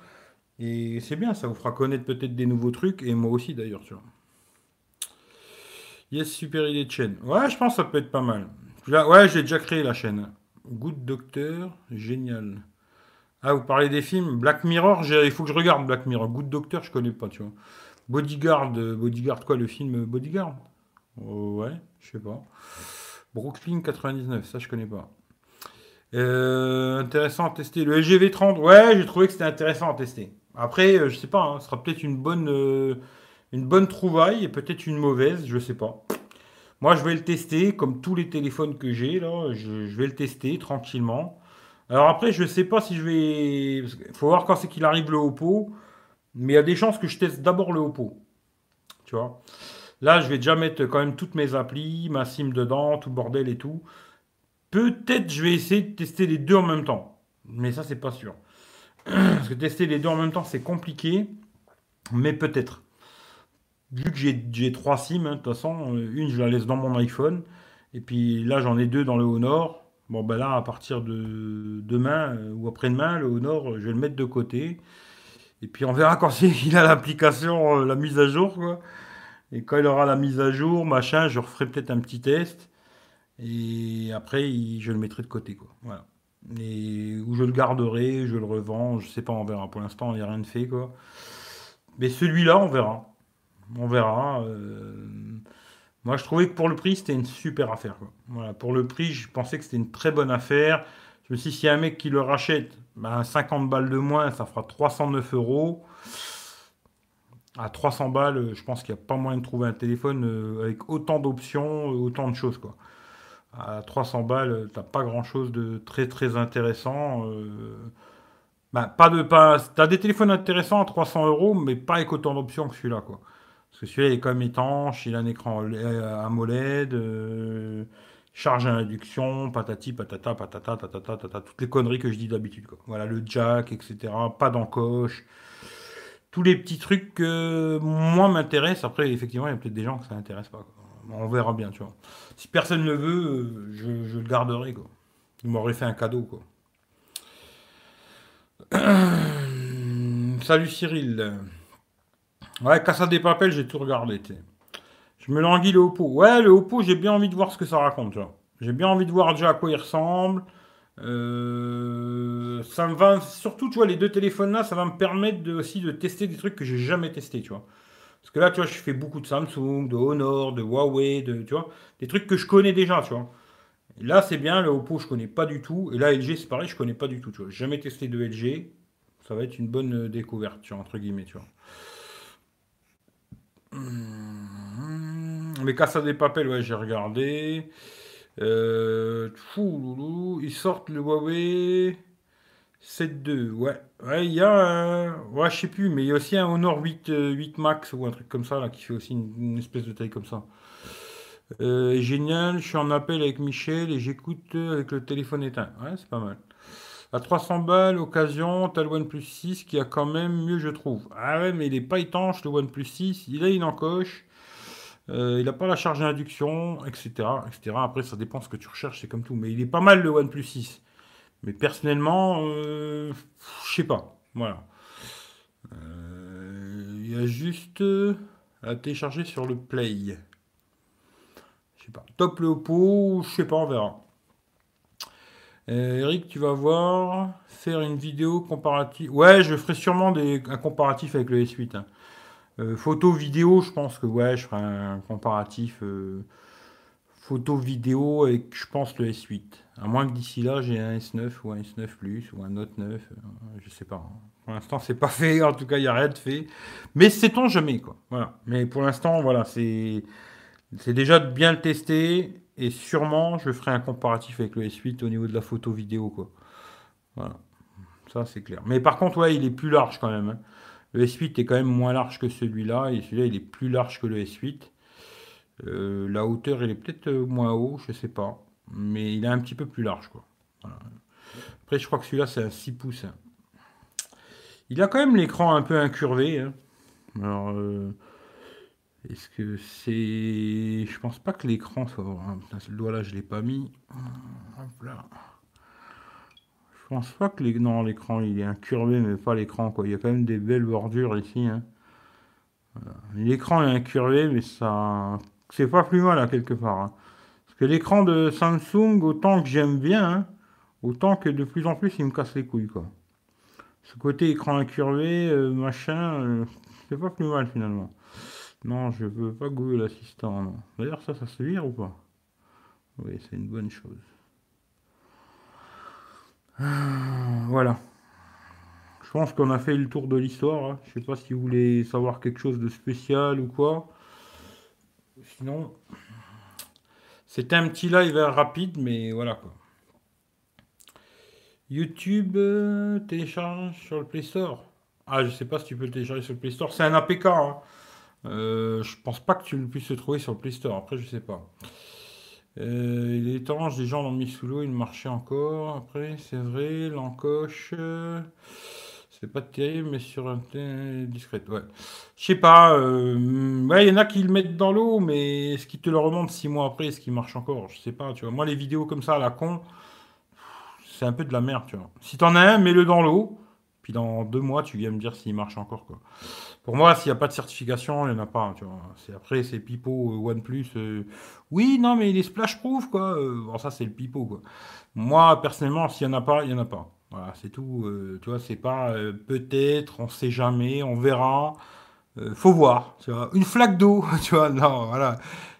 Et c'est bien, ça vous fera connaître peut-être des nouveaux trucs. Et moi aussi, d'ailleurs, tu vois. Yes, super idée de chaîne. Ouais, je pense ça peut être pas mal. Ouais, j'ai déjà créé la chaîne. Good Doctor, génial. Ah, vous parlez des films Black Mirror, il faut que je regarde Black Mirror. Good Doctor, je connais pas, tu vois. Bodyguard, euh, Bodyguard quoi, le film Bodyguard? Oh, Ouais, je sais pas. Brooklyn 99, ça je connais pas. Euh, intéressant à tester. Le LGV 30, ouais, j'ai trouvé que c'était intéressant à tester. Après, euh, je sais pas, hein, ce sera peut-être une bonne, trouvaille et peut-être une mauvaise, je sais pas. Moi, je vais le tester comme tous les téléphones que j'ai là. je vais le tester tranquillement. Alors après, je sais pas si je vais. Il faut voir quand c'est qu'il arrive le Oppo. Mais il y a des chances que je teste d'abord le Oppo. Tu vois? Là, je vais déjà mettre quand même toutes mes applis, ma SIM dedans, tout bordel et tout. Peut-être je vais essayer de tester les deux en même temps. Mais ça, c'est pas sûr. Parce que tester les deux en même temps, c'est compliqué. Mais peut-être. Vu que j'ai trois SIM, hein, de toute façon, euh, une, je la laisse dans mon iPhone. Et puis là, j'en ai deux dans le Honor. Bon, ben là, à partir de demain euh, ou après-demain, le Honor, je vais le mettre de côté. Et puis on verra quand il a l'application, euh, la mise à jour, quoi. Et quand il aura la mise à jour, machin, je referai peut-être un petit test. Et après, je le mettrai de côté, quoi. Et où je le garderai, je le revends, je sais pas, on verra. Pour l'instant, il n'y a rien de fait, quoi. Mais celui-là, on verra. On verra. Euh, moi, je trouvais que pour le prix, c'était une super affaire. Voilà, pour le prix, je pensais que c'était une très bonne affaire. Je me suis dit, s'il y a un mec qui le rachète, ben, 50 balles de moins, ça fera 309 euros. À 300 balles, je pense qu'il n'y a pas moyen de trouver un téléphone euh, avec autant d'options, euh, autant de choses. Quoi. À 300 balles, tu n'as pas grand-chose de très très intéressant. Euh, ben, pas de, pas, tu as des téléphones intéressants à 300 euros, mais pas avec autant d'options que celui-là. quoi. Parce que celui-là est quand même étanche, il a un écran AMOLED, euh, charge à induction, patati, patata, patata, patata, toutes les conneries que je dis d'habitude. Voilà, le jack, etc. Pas d'encoche. Tous les petits trucs que moi m'intéressent. Après, effectivement, il y a peut-être des gens que ça n'intéresse pas. On verra bien, tu vois. Si personne ne veut, euh, je, le garderai, quoi. Il m'aurait fait un cadeau, quoi. Salut Cyril. Ouais, Casa des Papels, j'ai tout regardé. Je me languis le Oppo. Ouais, le Oppo, j'ai bien envie de voir ce que ça raconte. J'ai bien envie de voir déjà à quoi il ressemble. Euh, ça me va, surtout, tu vois, les deux téléphones là, ça va me permettre aussi de tester des trucs que j'ai jamais testé, tu vois. Parce que là, tu vois, je fais beaucoup de Samsung, de Honor, de Huawei, de, tu vois, des trucs que je connais déjà, tu vois. là, c'est bien, le Oppo, je connais pas du tout. Et là, LG, c'est pareil, je connais pas du tout, tu vois. Jamais testé de LG. Ça va être une bonne découverte, tu vois, entre guillemets, tu vois. Mais Casa des Papel, ouais, j'ai regardé. Euh, fou, ils sortent le Huawei 7.2. Ouais, ouais, il y a Ouais, je sais plus, mais il y a aussi un Honor 8, 8 euh, Max ou un truc comme ça, là, qui fait aussi une, espèce de taille comme ça. Euh, génial, je suis en appel avec Michel et j'écoute avec le téléphone éteint. Ouais, c'est pas mal. À 300 balles, occasion, t'as le OnePlus 6 qui a quand même mieux, je trouve. Ah ouais, mais il est pas étanche, le OnePlus 6. Il a une encoche. Euh, il n'a pas la charge d'induction, etc., etc. Après, ça dépend ce que tu recherches, c'est comme tout. Mais il est pas mal le OnePlus 6. Mais personnellement, euh, je sais pas. Voilà. Euh, il y a juste à télécharger sur le Play. Je sais pas. Top le Oppo, je sais pas, on verra. Euh, Eric, tu vas voir faire une vidéo comparative. Ouais, je ferai sûrement des, un comparatif avec le S8. Hein. Euh, photo, vidéo, je pense que ouais, je ferai un comparatif euh, photo, vidéo avec, je pense, le S8. À moins que d'ici là, j'ai un S9 ou un S9 Plus ou un Note 9. je sais pas. Hein. Pour l'instant, c'est pas fait. En tout cas, il n'y a rien de fait. Mais sait-on jamais, quoi. Voilà. Mais pour l'instant, voilà, c'est. C'est déjà de bien le tester et sûrement je ferai un comparatif avec le S8 au niveau de la photo vidéo, quoi. Voilà. Ça, c'est clair. Mais par contre, ouais, il est plus large quand même. Hein. Le S8 est quand même moins large que celui-là, et celui-là, il est plus large que le S8. Euh, la hauteur, elle est peut-être euh, moins haut, je sais pas. Mais il est un petit peu plus large, quoi. Après, je crois que celui-là, c'est un 6 pouces. Hein. Il a quand même l'écran un peu incurvé. Hein. Alors, euh, est-ce que c'est. Je pense pas que l'écran soit. ce doigt-là, je l'ai pas mis. Hop là. Je pense pas que les... non, l'écran il est incurvé, mais pas l'écran quoi. Il y a quand même des belles bordures ici. Hein. L'écran est incurvé, mais ça, c'est pas plus mal à quelque part. Hein. Parce que l'écran de Samsung, autant que j'aime bien, hein, autant que de plus en plus il me casse les couilles quoi. Ce côté écran incurvé, euh, machin, euh, c'est pas plus mal finalement. Non, je veux pas Google l'assistant. D'ailleurs, ça, ça se vire ou pas? Oui, c'est une bonne chose. Ah, voilà. Je pense qu'on a fait le tour de l'histoire. Hein. Je sais pas si vous voulez savoir quelque chose de spécial ou quoi. Sinon, c'était un petit live rapide, mais voilà quoi. YouTube euh, télécharge sur le Play Store. Ah, je sais pas si tu peux le télécharger sur le Play Store. C'est un APK. Hein. Euh, je pense pas que tu puisses le trouver sur le Play Store. Après, je sais pas. Euh, il est étrange, les gens l'ont mis sous l'eau, il marchait encore. Après, c'est vrai, l'encoche, c'est pas terrible, mais sur un discret. Ouais. Je sais pas. Euh, il y en a qui le mettent dans l'eau, mais est-ce qu'ils te le remontent six mois après Est-ce qu'il marche encore? Je sais pas. Tu vois, moi, les vidéos comme ça la con, c'est un peu de la merde. Tu vois. Si t'en as un, mets-le dans l'eau. Puis dans deux mois, tu viens me dire s'il marche encore. Quoi. Pour moi, s'il n'y a pas de certification, il n'y en a pas. C'est, après, c'est Pipo, euh, OnePlus. Euh, oui, non, mais il est splash-proof. Quoi. Euh, bon, ça, c'est le Pipo. Quoi. Moi, personnellement, s'il n'y en a pas, il n'y en a pas. Voilà, c'est tout. tu vois, c'est pas peut-être, on sait jamais, on verra. faut voir. Tu vois. Une flaque d'eau, tu vois. Non, voilà.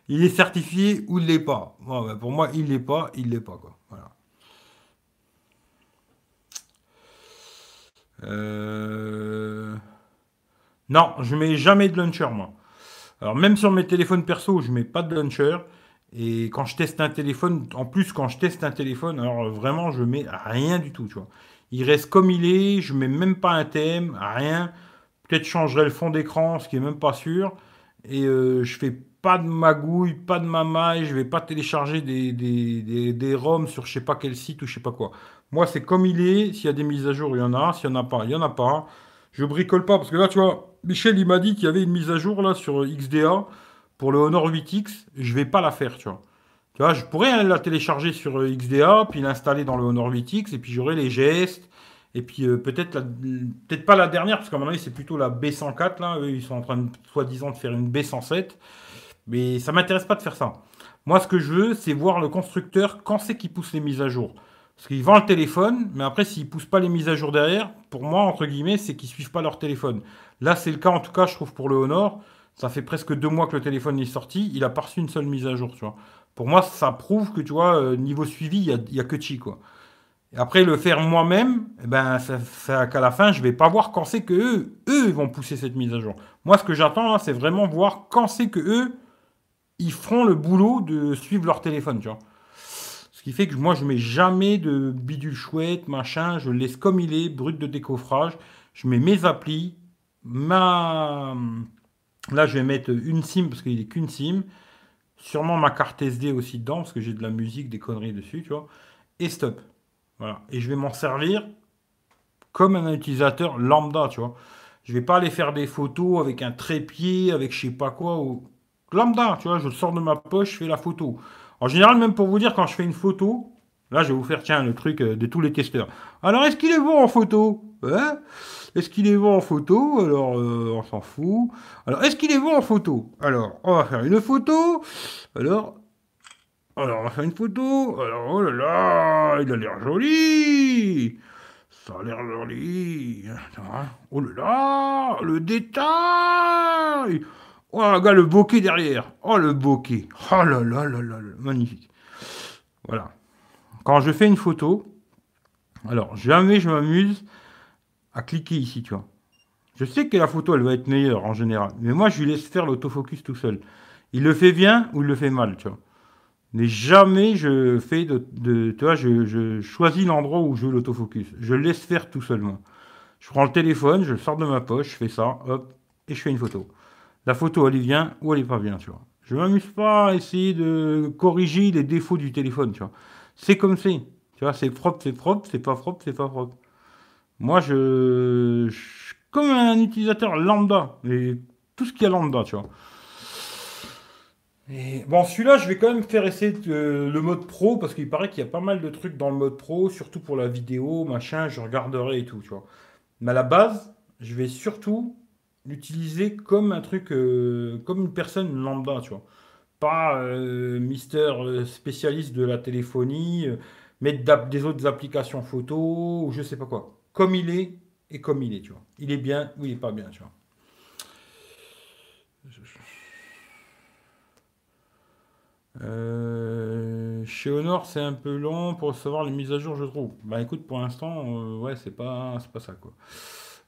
Il est certifié ou il l'est pas. Ben, pour moi, il l'est pas, il l'est pas. Quoi. Euh... Non, je mets jamais de launcher, moi. Alors, même sur mes téléphones perso, je mets pas de launcher. Et quand je teste un téléphone, en plus, quand je teste un téléphone, alors vraiment, je mets rien du tout. Il reste comme il est, je mets même pas un thème, rien. Peut-être changerai le fond d'écran, ce qui est même pas sûr. Et euh, je fais pas de magouille, pas de mamaille, je vais pas télécharger des, des, des, ROM sur je sais pas quel site ou je sais pas quoi. Moi, c'est comme il est. S'il y a des mises à jour, il y en a. S'il y en a pas, il y en a pas. Je bricole pas parce que là, tu vois, Michel, il m'a dit qu'il y avait une mise à jour là sur XDA pour le Honor 8X. Je vais pas la faire, tu vois. Tu vois, je pourrais la télécharger sur euh, XDA, puis l'installer dans le Honor 8X, et puis j'aurai les gestes, et puis euh, peut-être peut-être pas la dernière, parce qu'à mon avis, c'est plutôt la B104, là. Ils sont en train, de, soi-disant, de faire une B107. Mais ça m'intéresse pas de faire ça. Moi, ce que je veux, c'est voir le constructeur quand c'est qu'il pousse les mises à jour. Parce qu'ils vendent le téléphone, mais après, s'ils ne poussent pas les mises à jour derrière, pour moi, entre guillemets, c'est qu'ils ne suivent pas leur téléphone. Là, c'est le cas, en tout cas, je trouve, pour le Honor. Ça fait presque deux mois que le téléphone est sorti. Il a pas reçu une seule mise à jour, tu vois. Pour moi, ça prouve que, tu vois, euh, niveau suivi, il n'y a, que chi, quoi. Après, le faire moi-même, eh ben, qu'à la fin, je vais pas voir quand c'est que eux, eux vont pousser cette mise à jour. Moi, ce que j'attends, c'est vraiment voir quand c'est que eux, ils feront le boulot de suivre leur téléphone. Ce qui fait que moi, je mets jamais de bidule chouette, machin. Je le laisse comme il est, brut de décoffrage. Je mets mes applis. Ma... Là, je vais mettre une SIM parce qu'il n'est qu'une SIM. Sûrement ma carte SD aussi dedans parce que j'ai de la musique, des conneries dessus, tu vois. Et stop. Voilà. Et je vais m'en servir comme un utilisateur lambda, tu vois. Je vais pas aller faire des photos avec un trépied, avec je sais pas quoi. Ou... Lambda, tu vois, je sors de ma poche, je fais la photo. En général, même pour vous dire, quand je fais une photo, là, je vais vous faire, tiens, le truc euh, de tous les testeurs. Alors, est-ce qu'il est bon en photo? Hein? Est-ce qu'il est bon en photo? Alors, euh, on s'en fout. Alors, est-ce qu'il est bon en photo? Alors, on va faire une photo. Alors, alors, on va faire une photo. Alors, oh là là, il a l'air joli. Ça a l'air joli. Oh là là, le détail. Oh, regarde le bokeh derrière. Oh, le bokeh. Oh là là là là, magnifique. Voilà. Quand je fais une photo, alors jamais je m'amuse à cliquer ici, tu vois. Je sais que la photo, elle va être meilleure en général. Mais moi, je lui laisse faire l'autofocus tout seul. Il le fait bien ou il le fait mal, tu vois. Mais jamais je fais de, tu vois, je, choisis l'endroit où je veux l'autofocus. Je le laisse faire tout seul, moi. Je prends le téléphone, je le sors de ma poche, je fais ça, hop, et je fais une photo. La photo, elle est bien ou elle est pas bien, tu vois. Je m'amuse pas à essayer de corriger les défauts du téléphone, tu vois. C'est comme c'est. Tu vois, c'est propre, c'est propre, c'est pas propre, c'est pas propre. Moi, je, je comme un utilisateur lambda, et tout ce qui est lambda, tu vois. Bon, celui-là, je vais quand même faire essayer le mode pro parce qu'il paraît qu'il y a pas mal de trucs dans le mode pro, surtout pour la vidéo, machin, je regarderai et tout, tu vois. Mais à la base, je vais surtout l'utiliser comme un truc, euh, comme une personne lambda, tu vois. Pas euh, Mister euh, spécialiste de la téléphonie, mettre des autres applications photo, ou je sais pas quoi. Comme il est et comme il est, tu vois. Il est bien ou il est pas bien, tu vois. chez Honor, c'est un peu long pour recevoir les mises à jour, je trouve. Bah écoute, pour l'instant, ouais, c'est pas, pas ça, quoi.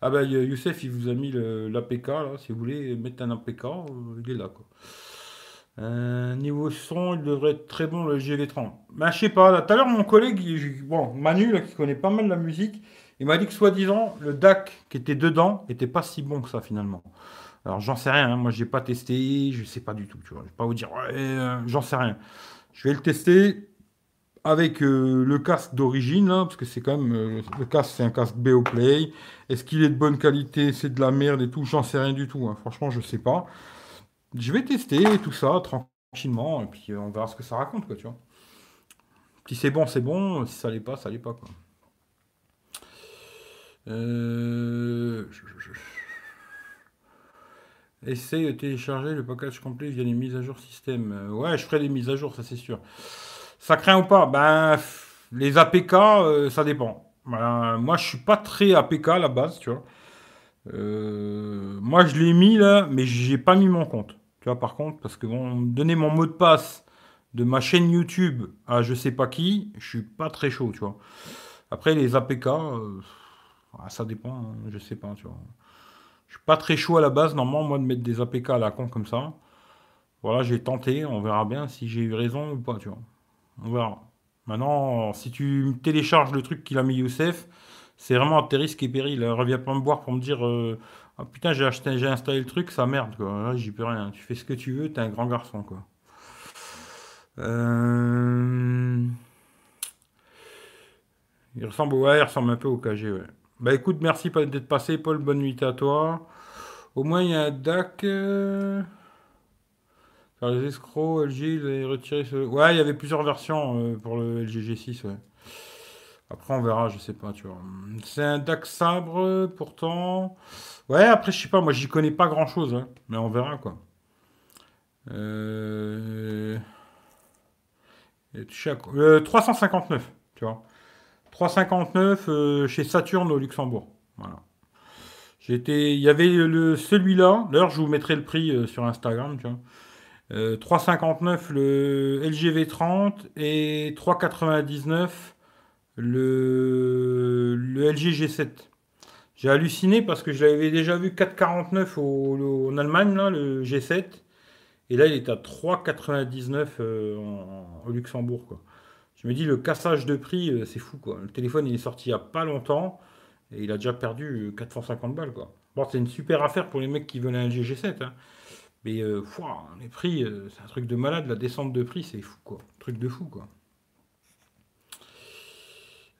Ah ben Youssef, il vous a mis l'APK, là, si vous voulez mettre un APK, euh, il est là, quoi. Euh, niveau son, il devrait être très bon le GV30. Ben, je sais pas, tout à l'heure, mon collègue, bon, Manu, là, qui connaît pas mal la musique, il m'a dit que soi-disant, le DAC qui était dedans était pas si bon que ça, finalement. Alors, j'en sais rien, hein. moi, j'ai pas testé, je sais pas du tout, tu vois. Je vais pas vous dire, ouais, euh, j'en sais rien. Je vais le tester avec euh, le casque d'origine, parce que c'est quand même, euh, le casque c'est un casque Beoplay. Est-ce qu'il est de bonne qualité, c'est de la merde et tout, j'en sais rien du tout. Hein. Franchement, je sais pas. Je vais tester tout ça tranquillement, et puis euh, on verra ce que ça raconte, quoi, tu vois. Si c'est bon, c'est bon. Si ça l'est pas, ça l'est pas, quoi. Essaye de télécharger le package complet via les mises à jour système. ouais, je ferai des mises à jour, ça c'est sûr. Ça craint ou pas? Ben, les APK, euh, ça dépend. moi, je suis pas très APK à la base, tu vois. Euh, moi, je l'ai mis là, mais j'ai pas mis mon compte. Tu vois, par contre, parce que bon, donner mon mot de passe de ma chaîne YouTube à je sais pas qui, je suis pas très chaud, tu vois. Après, les APK, euh, ah, ça dépend, hein, je sais pas, tu vois. Je suis pas très chaud à la base, normalement, moi, de mettre des APK à la con comme ça. Voilà, j'ai tenté, on verra bien si j'ai eu raison ou pas, tu vois. Verra. Maintenant, si tu télécharges le truc qu'il a mis Youssef, c'est vraiment à tes risques et périls. Reviens pas me voir pour me dire euh, ah, putain, j'ai acheté, j'ai installé le truc, ça merde quoi. J'y peux rien. Tu fais ce que tu veux, t'es un grand garçon quoi. Euh, il ressemble, ouais, il ressemble un peu au KG, ouais. Bah écoute, merci d'être passé, Paul. Bonne nuit à toi. Au moins, il y a un DAC. Euh, les escrocs, LG, ils avaient retiré ce. Ouais, il y avait plusieurs versions euh, pour le LG G6, ouais. Après, on verra, je sais pas, tu vois. C'est un DAC sabre, pourtant. Ouais, après, je sais pas, moi, j'y connais pas grand chose, hein, mais on verra, quoi. Euh... 359, euh, tu vois. 359 euh, chez Saturne au Luxembourg. Voilà. J'étais, il y avait le celui-là. D'ailleurs, je vous mettrai le prix sur Instagram, tu vois. 3,59 euh, le LG V30 et 3,99 le, le LG G7. J'ai halluciné parce que je l'avais déjà vu 4,49 au, en Allemagne, là, le G7. Et là, il est à 3,99 euh, au Luxembourg. Quoi. Je me dis, le cassage de prix, euh, c'est fou. Quoi. Le téléphone, il est sorti il n'y a pas longtemps et il a déjà perdu 450 balles. Bon, c'est une super affaire pour les mecs qui veulent un LG G7. Hein. Mais euh, les prix, euh, c'est un truc de malade. La descente de prix, c'est fou, quoi. truc de fou, quoi.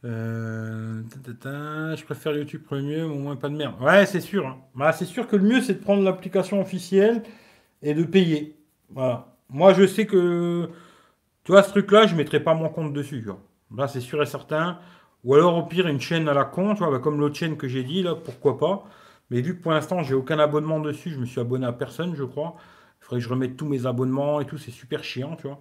Euh, je préfère YouTube Premium, au moins pas de merde. Ouais, c'est sûr. Hein. Bah, c'est sûr que le mieux, c'est de prendre l'application officielle et de payer. Voilà. Moi, je sais que, tu vois, ce truc-là, je ne mettrai pas mon compte dessus. Là, c'est sûr et certain. Ou alors, au pire, une chaîne à la con, tu vois, bah, comme l'autre chaîne que j'ai dit, là, pourquoi pas. Mais vu que pour l'instant, j'ai aucun abonnement dessus, je me suis abonné à personne, je crois. Il faudrait que je remette tous mes abonnements et tout, c'est super chiant, tu vois.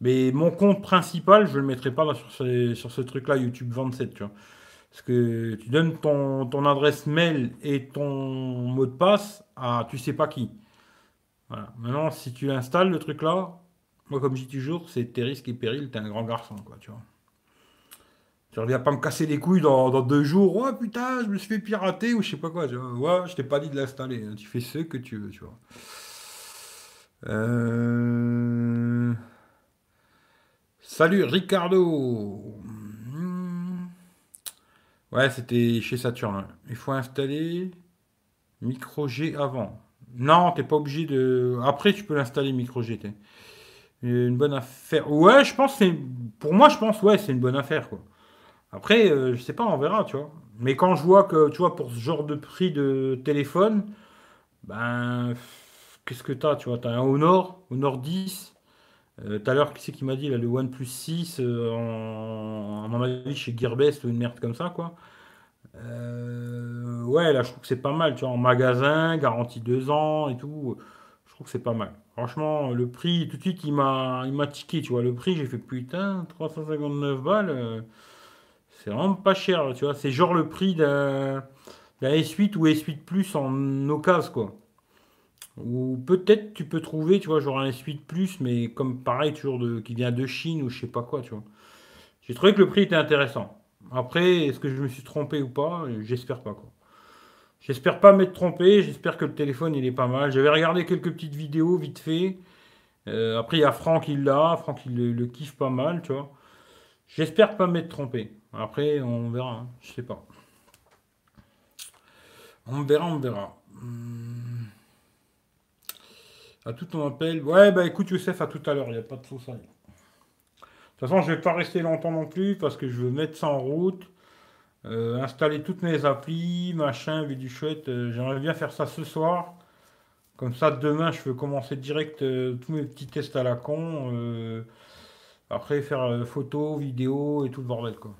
Mais mon compte principal, je ne le mettrai pas sur ce, sur ce truc-là, YouTube 27, tu vois. Parce que tu donnes ton, ton, adresse mail et ton mot de passe à tu sais pas qui. Voilà. Maintenant, si tu installes le truc là, moi, comme je dis toujours, c'est tes risques et périls, t'es un grand garçon, quoi, tu vois. Tu reviens pas me casser les couilles dans, deux jours. Oh putain, je me suis fait pirater ou je sais pas quoi. Ouais, je t'ai pas dit de l'installer. Hein. Tu fais ce que tu veux, tu vois. Euh... Salut Ricardo. Ouais, c'était chez Saturn. Il faut installer micro G avant. Non, t'es pas obligé de. Après, tu peux l'installer micro G. Une bonne affaire. Ouais, je pense c'est. Pour moi, je pense ouais, c'est une bonne affaire quoi. Après, euh, je sais pas, on verra, tu vois. Mais quand je vois que, tu vois, pour ce genre de prix de téléphone, ben, qu'est-ce que t'as, tu vois, t'as un Honor, Honor 10. Euh, tout à l'heure, qui c'est qui m'a dit, là, le OnePlus 6, euh, en, à mon avis, chez Gearbest ou une merde comme ça, quoi. Euh, ouais, là, je trouve que c'est pas mal, tu vois, en magasin, garantie 2 ans et tout. Je trouve que c'est pas mal. Franchement, le prix, tout de suite, il m'a, il m'a tiqué, tu vois. Le prix, j'ai fait putain, 359 balles. C'est vraiment pas cher, tu vois. C'est genre le prix d'un S8 ou S8 Plus en occasion, quoi. Ou peut-être tu peux trouver, tu vois, genre un S8 Plus, mais comme pareil, toujours de, qui vient de Chine ou je sais pas quoi, tu vois. J'ai trouvé que le prix était intéressant. Après, est-ce que je me suis trompé ou pas? J'espère pas, quoi. J'espère pas m'être trompé, j'espère que le téléphone il est pas mal. J'avais regardé quelques petites vidéos vite fait. Euh, après, il y a Franck, il l'a. Franck, il le, le, kiffe pas mal, tu vois. J'espère pas m'être trompé. Après, on verra. Hein. Je sais pas. On verra, on verra. Hmm. À tout ton appel. Ouais, bah écoute, Youssef, à tout à l'heure. Il n'y a pas de souci. De toute façon, je vais pas rester longtemps non plus parce que je veux mettre ça en route. Euh, installer toutes mes applis, machin, du chouette. Euh, j'aimerais bien faire ça ce soir. Comme ça, demain, je peux commencer direct euh, tous mes petits tests à la con. après, faire photos, vidéos et tout le bordel, quoi.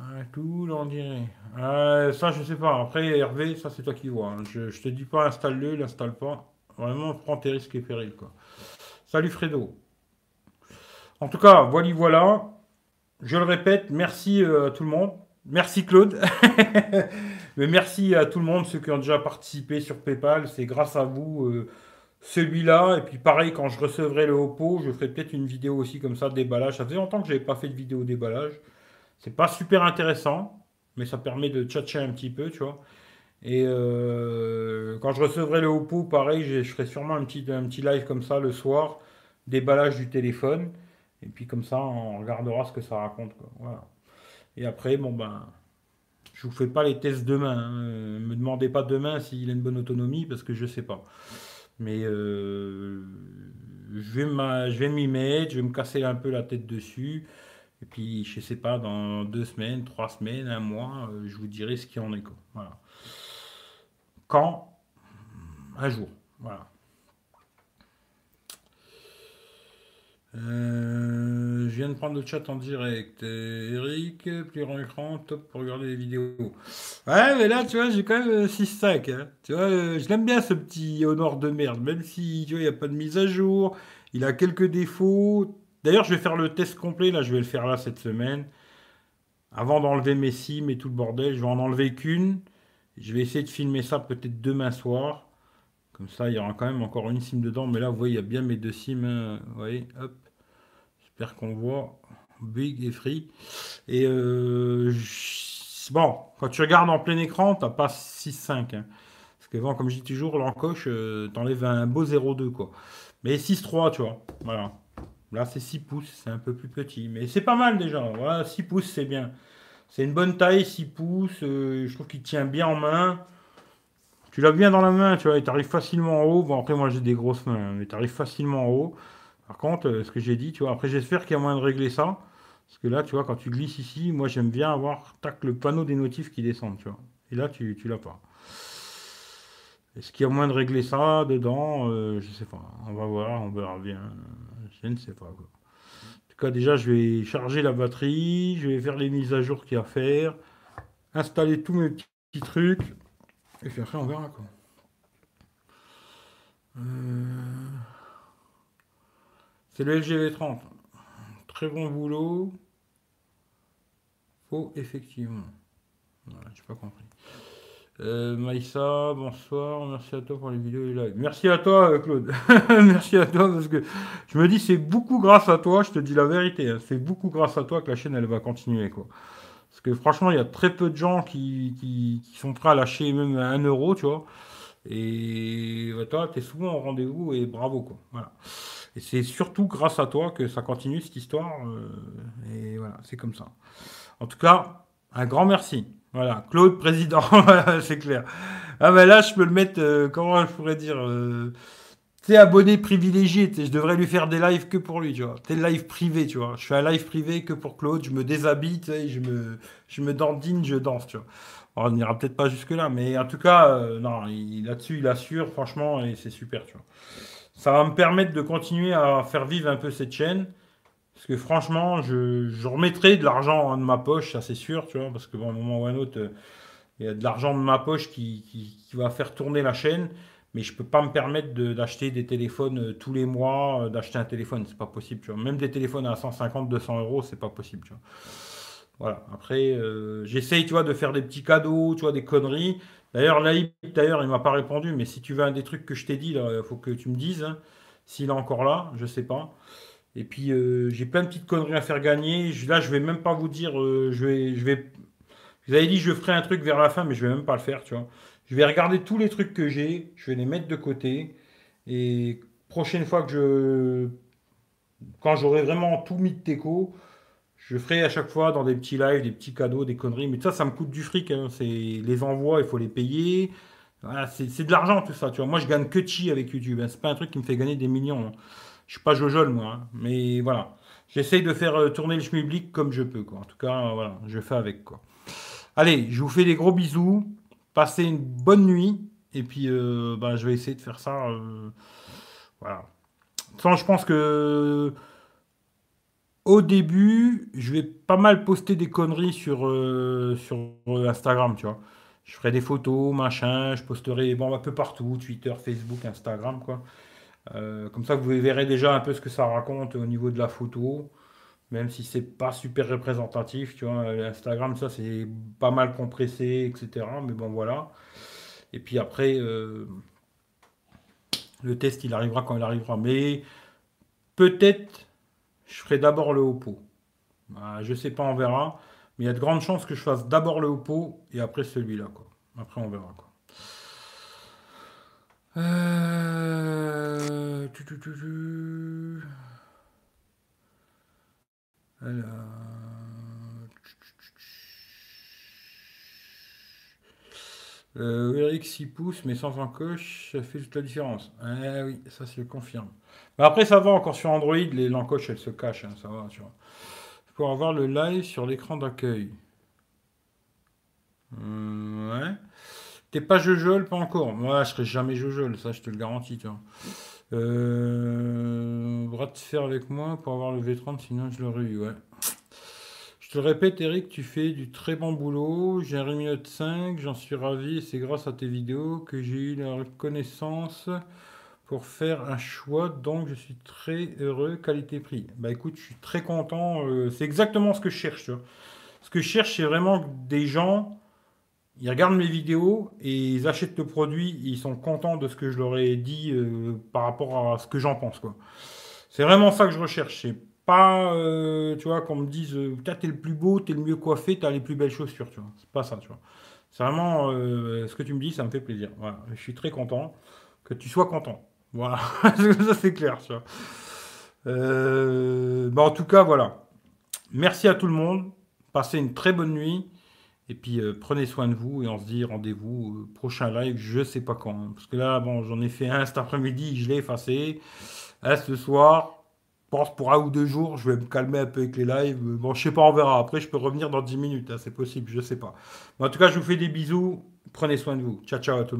Ah, tout dirait. Ah, ça, je sais pas. Après, Hervé, ça, c'est toi qui vois. Hein. Je, je te dis pas installe-le, l'installe pas. Vraiment, prends tes risques et périls, quoi. Salut Fredo. En tout cas, voilà, voilà. Je le répète, merci euh, à tout le monde. Merci Claude. Mais merci à tout le monde, ceux qui ont déjà participé sur PayPal. C'est grâce à vous. Euh, celui-là, et puis pareil, quand je recevrai le Oppo, je ferai peut-être une vidéo aussi comme ça, déballage. Ça faisait longtemps que je n'avais pas fait de vidéo déballage. C'est pas super intéressant, mais ça permet de tchatcher un petit peu, tu vois. Et euh, quand je recevrai le Oppo, pareil, je, ferai sûrement un petit, un petit live comme ça le soir, déballage du téléphone. Et puis comme ça, on regardera ce que ça raconte. Voilà. Et après, bon ben, je vous fais pas les tests demain. Hein. Me demandez pas demain s'il a une bonne autonomie parce que je sais pas. Mais euh, je vais m'y mettre, je vais me casser un peu la tête dessus. Et puis, je sais pas, dans deux semaines, trois semaines, un mois, euh, je vous dirai ce qu'il en est. Voilà. Quand? Un jour. Voilà. Euh, je viens de prendre le chat en direct. Euh, Eric, plus grand écran, top pour regarder les vidéos. Ouais, mais là, tu vois, j'ai quand même 6-5. Hein. Tu vois, je l'aime bien ce petit Honor de merde, même si, tu vois, il n'y a pas de mise à jour. Il a quelques défauts. D'ailleurs, je vais faire le test complet, là, je vais le faire là cette semaine. Avant d'enlever mes sims et tout le bordel, je vais en enlever qu'une. Je vais essayer de filmer ça peut-être demain soir. Comme ça, il y aura quand même encore une sim dedans. Mais là, vous voyez, il y a bien mes deux sims. Hein. Vous voyez, hop. J'espère qu'on voit. Big et free. Et euh, bon, quand tu regardes en plein écran, t'as pas 6.5. Hein. Parce que bon, comme je dis toujours, l'encoche, euh, t'enlèves un beau 0,2 quoi. Mais 6.3, tu vois. Voilà. Là, c'est 6 pouces, c'est un peu plus petit. Mais c'est pas mal déjà. Voilà, 6 pouces, c'est bien. C'est une bonne taille, 6 pouces. Euh, je trouve qu'il tient bien en main. Tu l'as bien dans la main, tu vois, il t'arrive facilement en haut. Bon, après, moi, j'ai des grosses mains, hein, mais tu arrives facilement en haut. Par contre, euh, ce que j'ai dit, tu vois, après, j'espère qu'il y a moyen de régler ça. Parce que là, tu vois, quand tu glisses ici, moi, j'aime bien avoir, tac, le panneau des notifs qui descend, tu vois. Et là, tu, l'as pas. Est-ce qu'il y a moyen de régler ça dedans? Euh, Je sais pas. On va voir, on verra bien. Je ne sais pas. Quoi. En tout cas, déjà, je vais charger la batterie, je vais faire les mises à jour qu'il y a à faire, installer tous mes petits trucs, et puis après, on verra. Quoi. Euh, c'est le LGV 30. Très bon boulot. Faux, effectivement. Voilà, j'ai pas compris. Euh, Maïssa, bonsoir, merci à toi pour les vidéos et les lives. Merci à toi, euh, Claude. merci à toi parce que je me dis c'est beaucoup grâce à toi, je te dis la vérité, hein. c'est beaucoup grâce à toi que la chaîne elle va continuer quoi. Parce que franchement, il y a très peu de gens qui, sont prêts à lâcher même un euro, tu vois. Et bah, toi, tu es souvent au rendez-vous et bravo, quoi. Voilà. Et c'est surtout grâce à toi que ça continue cette histoire. euh, et voilà, c'est comme ça. En tout cas, un grand merci. Voilà, Claude, président, c'est clair. Ah ben là, je peux le mettre, euh, comment je pourrais dire, euh, sais, abonné privilégié, je devrais lui faire des lives que pour lui, tu vois. T'es live privé, tu vois. Je fais un live privé que pour Claude, je me déshabille, je me, je me dandine, je danse, tu vois. On n'ira peut-être pas jusque-là, mais en tout cas, euh, non, là-dessus, il assure, franchement, et c'est super, tu vois. Ça va me permettre de continuer à faire vivre un peu cette chaîne. Parce que franchement, je, je remettrai de l'argent de ma poche, ça c'est sûr, tu vois, parce que bon, un moment ou à un autre, euh, il y a de l'argent de ma poche qui, va faire tourner la chaîne, mais je peux pas me permettre d'acheter des téléphones euh, tous les mois, euh, d'acheter un téléphone, c'est pas possible, tu vois. Même des téléphones à 150, 200 euros, c'est pas possible, tu vois. Voilà. Après, j'essaye, tu vois, de faire des petits cadeaux, tu vois, des conneries. D'ailleurs, Laïb, d'ailleurs, il m'a pas répondu, mais si tu veux un des trucs que je t'ai dit, il faut que tu me dises, hein, s'il est encore là, je sais pas. Et puis, euh, j'ai plein de petites conneries à faire gagner. Là, je vais même pas vous dire, euh, je vais, je vais, vous avais dit, je ferai un truc vers la fin, mais je vais même pas le faire, tu vois. Je vais regarder tous les trucs que j'ai, je vais les mettre de côté. Et prochaine fois que je, quand j'aurai vraiment tout mis de teco, je ferai à chaque fois dans des petits lives, des petits cadeaux, des conneries. Mais ça, ça me coûte du fric. hein. C'est les envois, il faut les payer. C'est de l'argent tout ça. Tu vois, moi, je gagne que chi avec YouTube. hein. C'est pas un truc qui me fait gagner des millions. hein. Je suis pas jojol moi, hein. mais voilà. J'essaye de faire euh, tourner le schmilblick comme je peux. Quoi. En tout cas, euh, voilà, je fais avec quoi. Allez, je vous fais des gros bisous. Passez une bonne nuit. Et puis, euh, bah, je vais essayer de faire ça. voilà. Sans, je pense que au début, je vais pas mal poster des conneries sur, sur Instagram, tu vois. Je ferai des photos, machin, je posterai bon, un peu partout, Twitter, Facebook, Instagram, quoi. Euh, comme ça, vous verrez déjà un peu ce que ça raconte au niveau de la photo, même si c'est pas super représentatif, tu vois. Instagram, ça, c'est pas mal compressé, etc. Mais bon, voilà. Et puis après, euh, le test, il arrivera quand il arrivera. Mais peut-être, je ferai d'abord le Oppo. Bah, je sais pas, on verra. Mais il y a de grandes chances que je fasse d'abord le Oppo et après celui-là. Après, on verra. Euh... Alors... Euh, Eric 6 pouces, mais sans encoche, ça fait toute la différence. Ah oui, ça se confirme. Mais après, ça va encore sur Android, l'encoche, elles se cachent, hein, ça va, tu vois. Pour avoir le live sur l'écran d'accueil. Hum, ouais. T'es pas jojol, pas encore. Moi, je serai jamais jojol, ça, je te le garantis. Euh... Bras de fer avec moi pour avoir le V30, sinon je l'aurais eu, ouais. Je te le répète, Eric, tu fais du très bon boulot. J'ai un Redmi Note 5, j'en suis ravi. C'est grâce à tes vidéos que j'ai eu la reconnaissance pour faire un choix. Donc, je suis très heureux. Qualité-prix. Bah écoute, je suis très content. euh, c'est exactement ce que je cherche. Ce que je cherche, c'est vraiment des gens, ils regardent mes vidéos et ils achètent le produit. Ils sont contents de ce que je leur ai dit euh, par rapport à ce que j'en pense. C'est vraiment ça que je recherche. Pas, euh, tu vois, qu'on me dise, euh, Putain, t'es le plus beau, t'es le mieux coiffé, t'as les plus belles chaussures, tu vois. C'est pas ça, tu vois. C'est vraiment ce que tu me dis, ça me fait plaisir. Voilà. Je suis très content que tu sois content. Voilà. ça, c'est clair, tu vois. Bah, en tout cas, voilà. Merci à tout le monde. Passez une très bonne nuit. Et puis euh, prenez soin de vous et on se dit rendez-vous euh, prochain live, je sais pas quand. Parce que là, bon, j'en ai fait un cet après-midi, je l'ai effacé. Là, ce soir, pense pour un ou deux jours, je vais me calmer un peu avec les lives. Bon, je sais pas, on verra. Après, je peux revenir dans 10 minutes, hein, c'est possible, je sais pas. En tout cas, je vous fais des bisous. Prenez soin de vous. Ciao, ciao à tout.